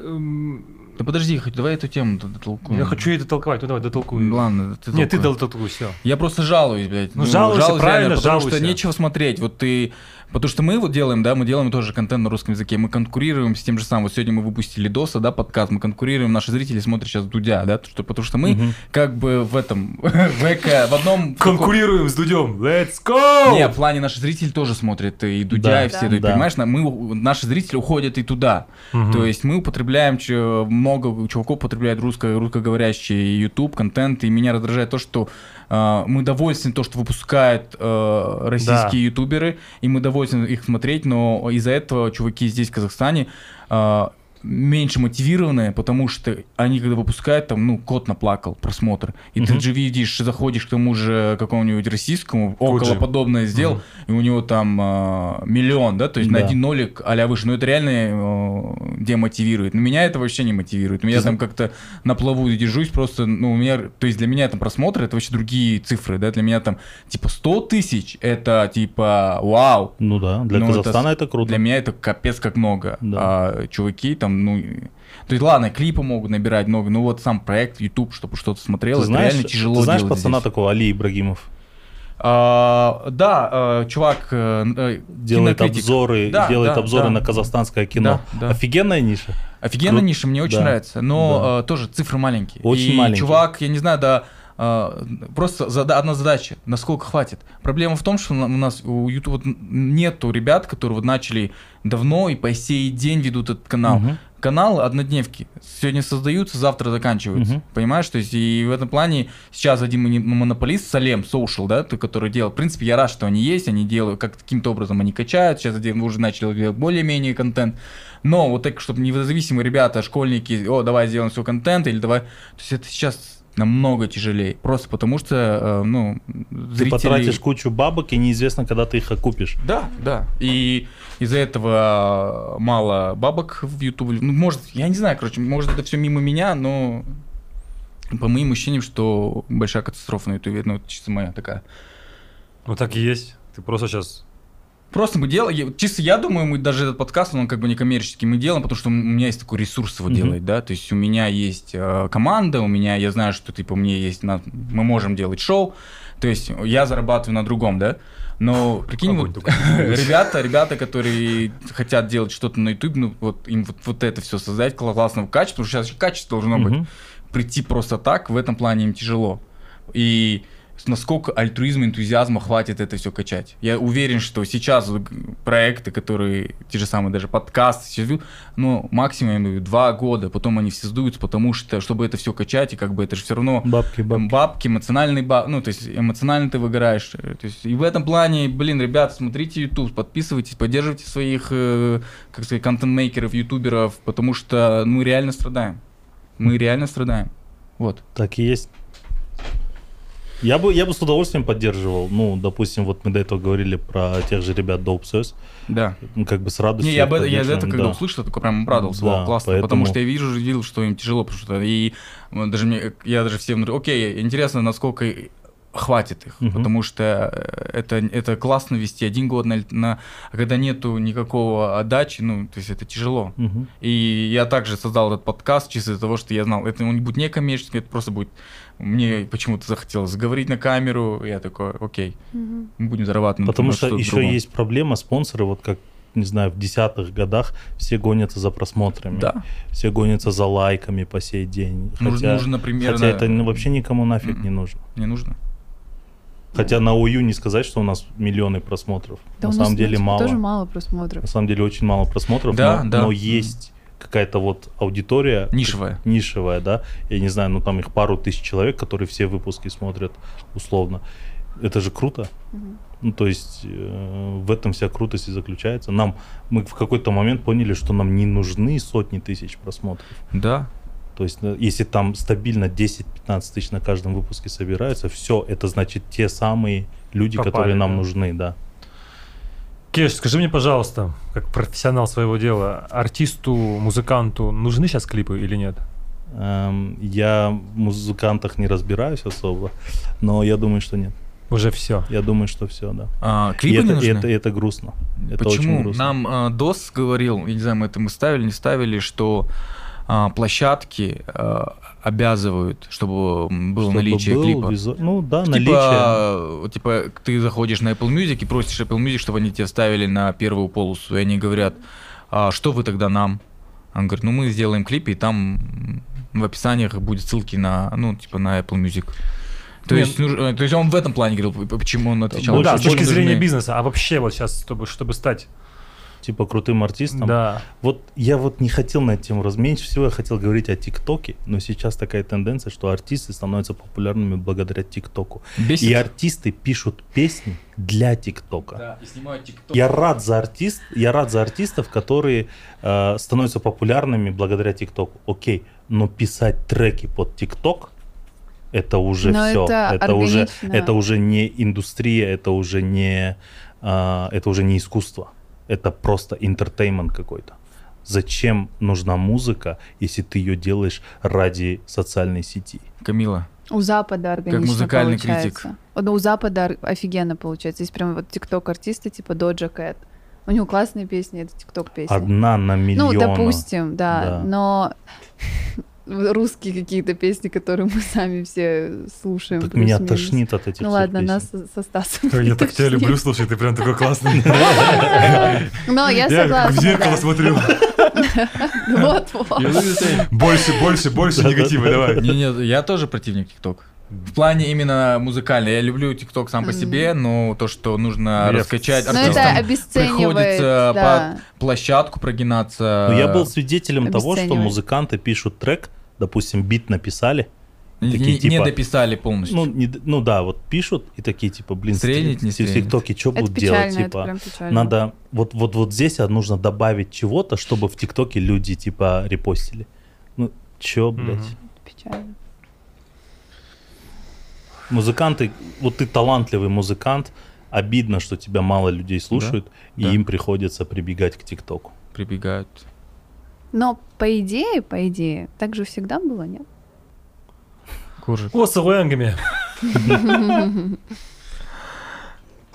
подожди, хоть давай эту тему дотолкуем. я хочу ей дотолковать, ну давай дотолкуй. Ну, Ладно, ты Нет, ты толкуй. дотолкуй, все. Я просто жалуюсь, блядь. Ну, жалуйся, жалуюсь правильно, реально, потому жалуйся. что нечего смотреть. Вот ты... Потому что мы вот делаем, да, мы делаем тоже контент на русском языке, мы конкурируем с тем же самым. Вот сегодня мы выпустили Доса, да, подкаст, мы конкурируем, наши зрители смотрят сейчас Дудя, да, что, потому что мы Мгм. как бы в этом, в эко, в одном... Конкурируем с Дудем. Let's go! Не, в плане наши зрители тоже смотрят и Дудя, Да, и все, Да. понимаешь, мы, наши зрители уходят и туда. То есть мы употребляем, чё- много чуваков употребляет русско, русскоговорящий YouTube контент, и меня раздражает то, что э, мы довольны то, что выпускают э, российские Да. ютуберы, и мы довольны их смотреть, но из-за этого чуваки здесь, в Казахстане, э, меньше мотивированные, потому что они, когда выпускают, там, ну, кот наплакал, просмотр. И ты Мгм. же видишь, заходишь к тому же какому-нибудь российскому, около подобное сделал, и у него там э, миллион, да, то есть на Да. один нолик а выше. Но это реально э, демотивирует. Но меня это вообще не мотивирует. Я Ты там как-то на плаву держусь, просто, ну, у меня, то есть для меня там просмотры, это вообще другие цифры, да, для меня там, типа, 100 тысяч, это, типа, вау, Ну да, для Ну, это Казахстана с- это, круто. для меня это капец как много. Да. А чуваки там, ну... То есть, ладно, клипы могут набирать много, но вот сам проект YouTube, чтобы что-то смотрел, Ты это знаешь, реально тяжело ты знаешь пацана здесь. такого, Али Ибрагимов? А, да, э, чувак... э, э, Делает кинокритик. обзоры, Да, делает да, обзоры да, на да. казахстанское кино. Да, да. Офигенная ниша. Офигенно Кру- ниша, мне очень Да, нравится, но да. тоже цифры маленькие. Очень И маленькие. чувак, я не знаю, до а, просто зада- одна задача, насколько хватит. Проблема в том, что у нас у YouTube нету ребят, которые вот начали давно и по сей день ведут этот канал. Мгм. Каналы однодневки. Сегодня создаются, завтра заканчиваются. Мгм. Понимаешь? То есть и в этом плане сейчас один монополист, Салем, Social, да, который делал. В принципе, я рад, что они есть, они делают, как каким-то образом они качают. Сейчас один уже начали делать более-менее контент. Но вот так, чтобы независимые ребята, школьники, о, давай сделаем свой контент, или давай... То есть это сейчас намного тяжелее. Просто потому что, э, ну, Ты зрители... потратишь кучу бабок, и неизвестно, когда ты их окупишь. Да, да. И из-за этого мало бабок в Ютубе. Ну, может, я не знаю, короче, может, это все мимо меня, но по моим ощущениям, что большая катастрофа на Ютубе. Ну, это чисто моя такая. Ну так и есть. Ты просто сейчас... Просто мы делаем, чисто я думаю, мы даже этот подкаст, он как бы не коммерческий, мы делаем, потому что у меня есть такой ресурс его Мгм. делать, да, то есть у меня есть э, команда, у меня, я знаю, что типа мне есть, на, мы можем делать шоу, то есть я зарабатываю на другом, да, но прикинь, Огонь вот, ребята, ребята, которые хотят делать что-то на YouTube, ну вот им вот, вот это все создать классного качества, потому что сейчас качество должно быть, Мгм. прийти просто так, в этом плане им тяжело. И насколько альтруизма, энтузиазма хватит это все качать. Я уверен, что сейчас проекты, которые, те же самые даже подкасты, ну, максимум, я имею два года, потом они все сдуются, потому что, чтобы это все качать, и как бы это же все равно Бабки, бабки, бабки. эмоциональный ба- ну, то есть эмоционально ты выгораешь. То есть, и в этом плане, блин, ребят, смотрите YouTube, подписывайтесь, поддерживайте своих, э, как сказать, контент-мейкеров, ютуберов, потому что, ну, реально страдаем. Мы реально страдаем. Вот. Так и есть. Я бы, я бы с удовольствием поддерживал. Ну, допустим, вот мы до этого говорили про тех же ребят Dope. Да. Ну, как бы с радостью. Не, я, бы, я это, когда да. услышал, такой прям обрадовался, Да, вау, классно, поэтому- потому что я вижу, видел, что им тяжело, потому что и вот даже мне, я даже всем говорю, окей, интересно, насколько хватит их, Мгм. потому что э, это, это классно вести один год, на, на- а когда нету никакого отдачи, ну, то есть это тяжело. Мгм. И я также создал этот подкаст чисто из-за того, что я знал, это он будет не коммерческий, это просто будет... Мне почему-то захотелось заговорить на камеру, я такой, окей, Мгм. мы будем зарабатывать. на- Потому что еще другом». есть проблема, спонсоры, вот как, не знаю, в десятых годах все гонятся за просмотрами. Да, Все гонятся за лайками по сей день. нужно, Хотя, нужно примерно... хотя это ну, вообще никому нафиг Мгм. не нужно. Не нужно. Хотя на ОЮ не сказать, что у нас миллионы просмотров. Да на у нас, самом деле мало. Тоже мало просмотров. На самом деле очень мало просмотров, Да, но, да. но есть какая-то вот аудитория Нишевая. нишевая, да, я не знаю, ну там их пару тысяч человек, которые все выпуски смотрят условно. Это же круто. Ну, то есть э, в этом вся крутость и заключается. Нам мы в какой-то момент поняли, что нам не нужны сотни тысяч просмотров. Да. То есть, э, если там стабильно 10-15 тысяч на каждом выпуске собирается, все, это значит те самые люди, Попали, которые нам да. нужны, да. Кеш, скажи мне, пожалуйста, как профессионал своего дела, артисту, музыканту нужны сейчас клипы или нет? Эм, я в музыкантах не разбираюсь особо, но я думаю, что нет. Уже все. Я думаю, что все, да. А, И клипы это, не и нужны? это, и это грустно. Это очень Почему? грустно. Нам а, DOS говорил, я не знаю, мы это мы ставили, не ставили, что а, площадки а, обязывают, чтобы было Чтобы наличие был клипа. визу- Ну да, Типа, наличие. типа, ты заходишь на Apple Music и просишь Apple Music, чтобы они тебя ставили на первую полосу, и они говорят, а что вы тогда нам? Он говорит, ну мы сделаем клип, и там в описаниях будет ссылки на, ну, типа, на Apple Music. То есть, нуж- э, то есть он в этом плане говорил, почему он отвечал. Больше- да, с точки нужны. зрения бизнеса. А вообще вот сейчас, чтобы, чтобы стать... Типа крутым артистом. Да. Вот я вот не хотел на эту тему раз. Меньше всего я хотел говорить о ТикТоке, но сейчас такая тенденция, что артисты становятся популярными благодаря ТикТоку. И артисты пишут песни для ТикТока. Да, и снимают ТикТок. Я рад за артист, я рад за артистов, которые э, становятся популярными благодаря ТикТоку. Окей, но писать треки под ТикТок это уже Но все. это уже органично. это уже не индустрия, это уже не а, это уже не искусство. Это просто entertainment какой-то. Зачем нужна музыка, если ты ее делаешь ради социальной сети? Камила. У Запада органично музыкальный получается. критик. Ну, у Запада офигенно получается. Есть прям вот тикток-артисты типа Doja Cat. У него классные песни, это тикток-песни. Одна на миллион. Ну, допустим, да, Да. но русские какие-то песни, которые мы сами все слушаем. Так меня плюс-минус. тошнит от этих Ну ладно, песен. нас со- со Стасом. Я так тебя люблю, слушай, ты прям такой классный. Но я Я согласна. в зеркало смотрю. Вот, вот. Больше, больше, больше негатива, давай. Не, не, я тоже противник ТикТок. В плане именно музыкальной. Я люблю ТикТок сам по себе, но то, что нужно Я раскачать Но артистам, приходится да. под площадку прогинаться. Ну, я был свидетелем того, что музыканты пишут трек, допустим, бит написали, Не, такие, не типа, дописали полностью. ну, не ну да, вот пишут и такие типа, блин, Стрельнет, не в стрельнет. ТикТоке что будут печально, делать, это типа, прям печально. надо вот вот вот здесь а, нужно добавить чего-то, чтобы в ТикТоке люди типа репостили. Ну чё, блядь? Мгм. Печально. Музыканты, вот ты талантливый музыкант, обидно, что тебя мало людей слушают, и да. им приходится прибегать к ТикТоку. Прибегают. Но по идее, по идее, так же всегда было, нет? Куржик. О, с лэнгами.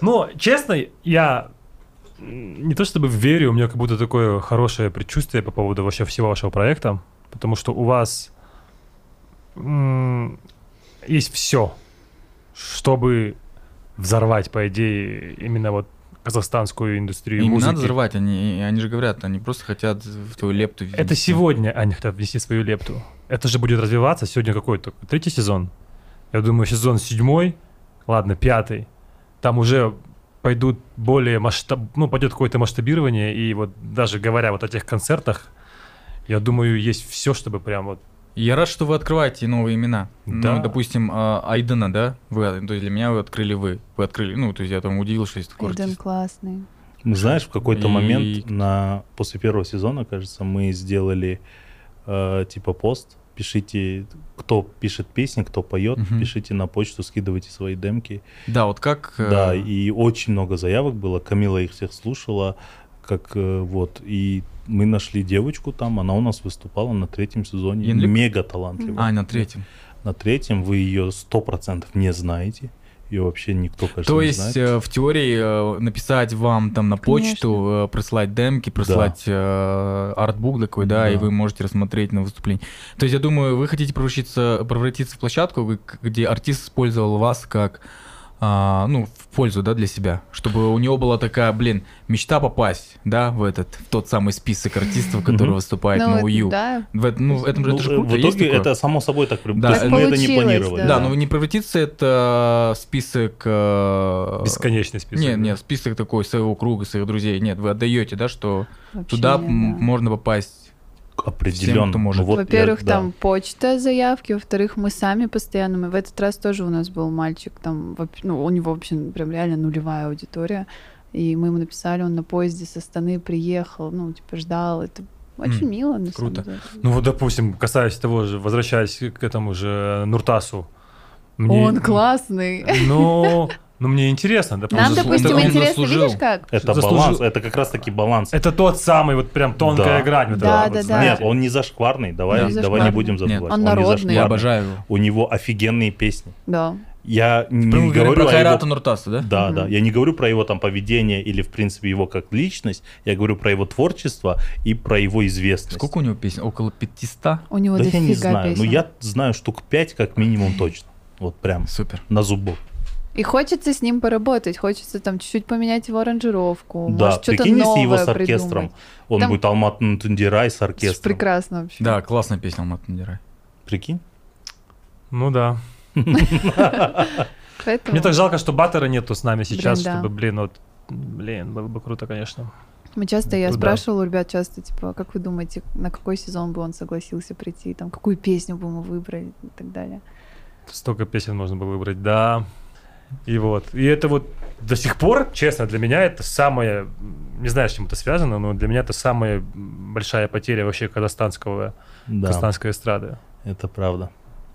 Но, честно, я не то чтобы верю, у меня как будто такое хорошее предчувствие по поводу вообще всего вашего проекта, потому что у вас есть все, чтобы взорвать, по идее, именно вот казахстанскую индустрию Им музыки. надо взрывать, они, они же говорят, они просто хотят в твою лепту Это внести. сегодня они хотят внести свою лепту. Это же будет развиваться. Сегодня какой то Третий сезон? Я думаю, сезон седьмой, ладно, пятый. Там уже пойдут более масштаб... Ну, пойдет какое-то масштабирование. И вот даже говоря вот о тех концертах, я думаю, есть все, чтобы прям вот... Я рад, что вы открываете новые имена. Да. Ну, допустим, а, Айдена, да? Вы, то есть для меня вы открыли вы. Вы открыли, ну, то есть я там удивился, что есть такой артист. классный. Ну, Знаешь, в какой-то И- момент на после первого сезона, кажется, мы сделали э, типа пост. Пишите, кто пишет песни, кто поет, Мгм. пишите на почту, скидывайте свои демки. Да, вот как... э, Да, и очень много заявок было. Камила их всех слушала, как э, вот. И мы нашли девочку там, она у нас выступала на третьем сезоне. Янлик? Мега талантливая. А, на третьем. На третьем вы ее сто процентов не знаете. Ее вообще никто, кажется, То не есть знает. э, в теории э, написать вам там на почту, э, прислать демки, прислать э, артбук такой, да, и Да. вы можете рассмотреть на выступлении. То есть я думаю, вы хотите превратиться, превратиться в площадку, где артист использовал вас как а, ну, в пользу, да, для себя, чтобы у него была такая, блин, мечта попасть, да, в этот, в тот самый список артистов, который выступает Ну, на это УЮ. Да, В, эт- ну, это, Ну, это же э, круто, в итоге это само собой так. Да, это мы это не планировали. да. Да, но не превратиться это список... э, Бесконечный список. Нет, да. нет, список такой своего круга, своих друзей. Нет, вы отдаете, да, что вообще туда нет, да. можно попасть. Определенно. кто может. Ну, вот я- Во-первых, да. там почта заявки, во-вторых, мы сами постоянно, мы в этот раз тоже у нас был мальчик, там, ну, у него вообще прям реально нулевая аудитория, и мы ему написали, он на поезде со Астаны приехал, ну, типа, ждал, это очень М, мило, на круто. самом деле. Ну вот, допустим, касаясь того же, возвращаясь к этому же Нуртасу. мне- Он классный. Ну, ну, мне интересно. Нам, допустим, заслужил. допустим, Он интересно, заслужил. видишь как? Это заслужил- баланс, это как раз таки баланс. Это тот самый вот прям тонкая Да. грань. вот Да, да, да. знаете. Нет, он не зашкварный, давай, Не давай не будем Нет, забывать. он не народный. зашкварный. Я обожаю его. У него офигенные песни. Да. Я не Мы говорим говорю про Хайрата его... Нуртаса, да? Да, Мгм. да. Я не говорю про его там поведение или, в принципе, его как личность. Я говорю про его творчество и про его известность. Сколько у него песен? Около 500? У него Да я не знаю. песен. Ну, я знаю штук 5 как минимум точно. Вот прям Супер. на зубок. И хочется с ним поработать, хочется там чуть-чуть поменять его аранжировку, да, может что-то прикинь, новое если его с оркестром. придумать. Он Там- будет Алмат Тундирай с оркестром. Прекрасно вообще. Да, классная песня Алмат Надирай. Прикинь? Ну да. Поэтому... Мне так жалко, что Баттера нету с нами сейчас, Блин, да. чтобы, блин, вот, блин, было бы круто, конечно. Мы часто, я Ну да. спрашивала у ребят часто, типа, как вы думаете, на какой сезон бы он согласился прийти, там, какую песню бы мы выбрали и так далее. Столько песен можно было выбрать, да. И вот. И это вот до сих пор, честно, для меня это самая, не знаю, с чем это связано, но для меня это самая большая потеря вообще казахстанского, Да, казахстанской эстрады. это правда.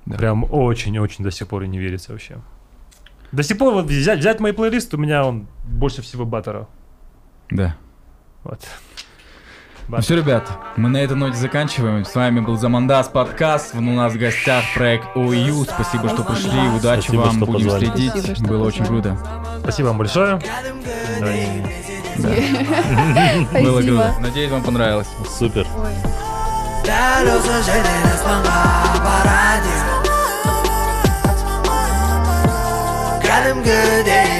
Да. Прям очень-очень до сих пор и не верится вообще. До сих пор вот взять, взять мой плейлист, у меня он больше всего Баттера. Да. Вот. Ну все, ребят, мы на этой ноте заканчиваем. С вами был Замандас подкаст. У нас в гостях проект ОЮ. Спасибо, что пришли. Удачи Спасибо, вам. что Будем позвали. следить. Спасибо, что Было очень круто. Спасибо вам большое. Было Спасибо. круто. Надеюсь, вам понравилось. Супер. Жерден аспанға апарады кәдімгідей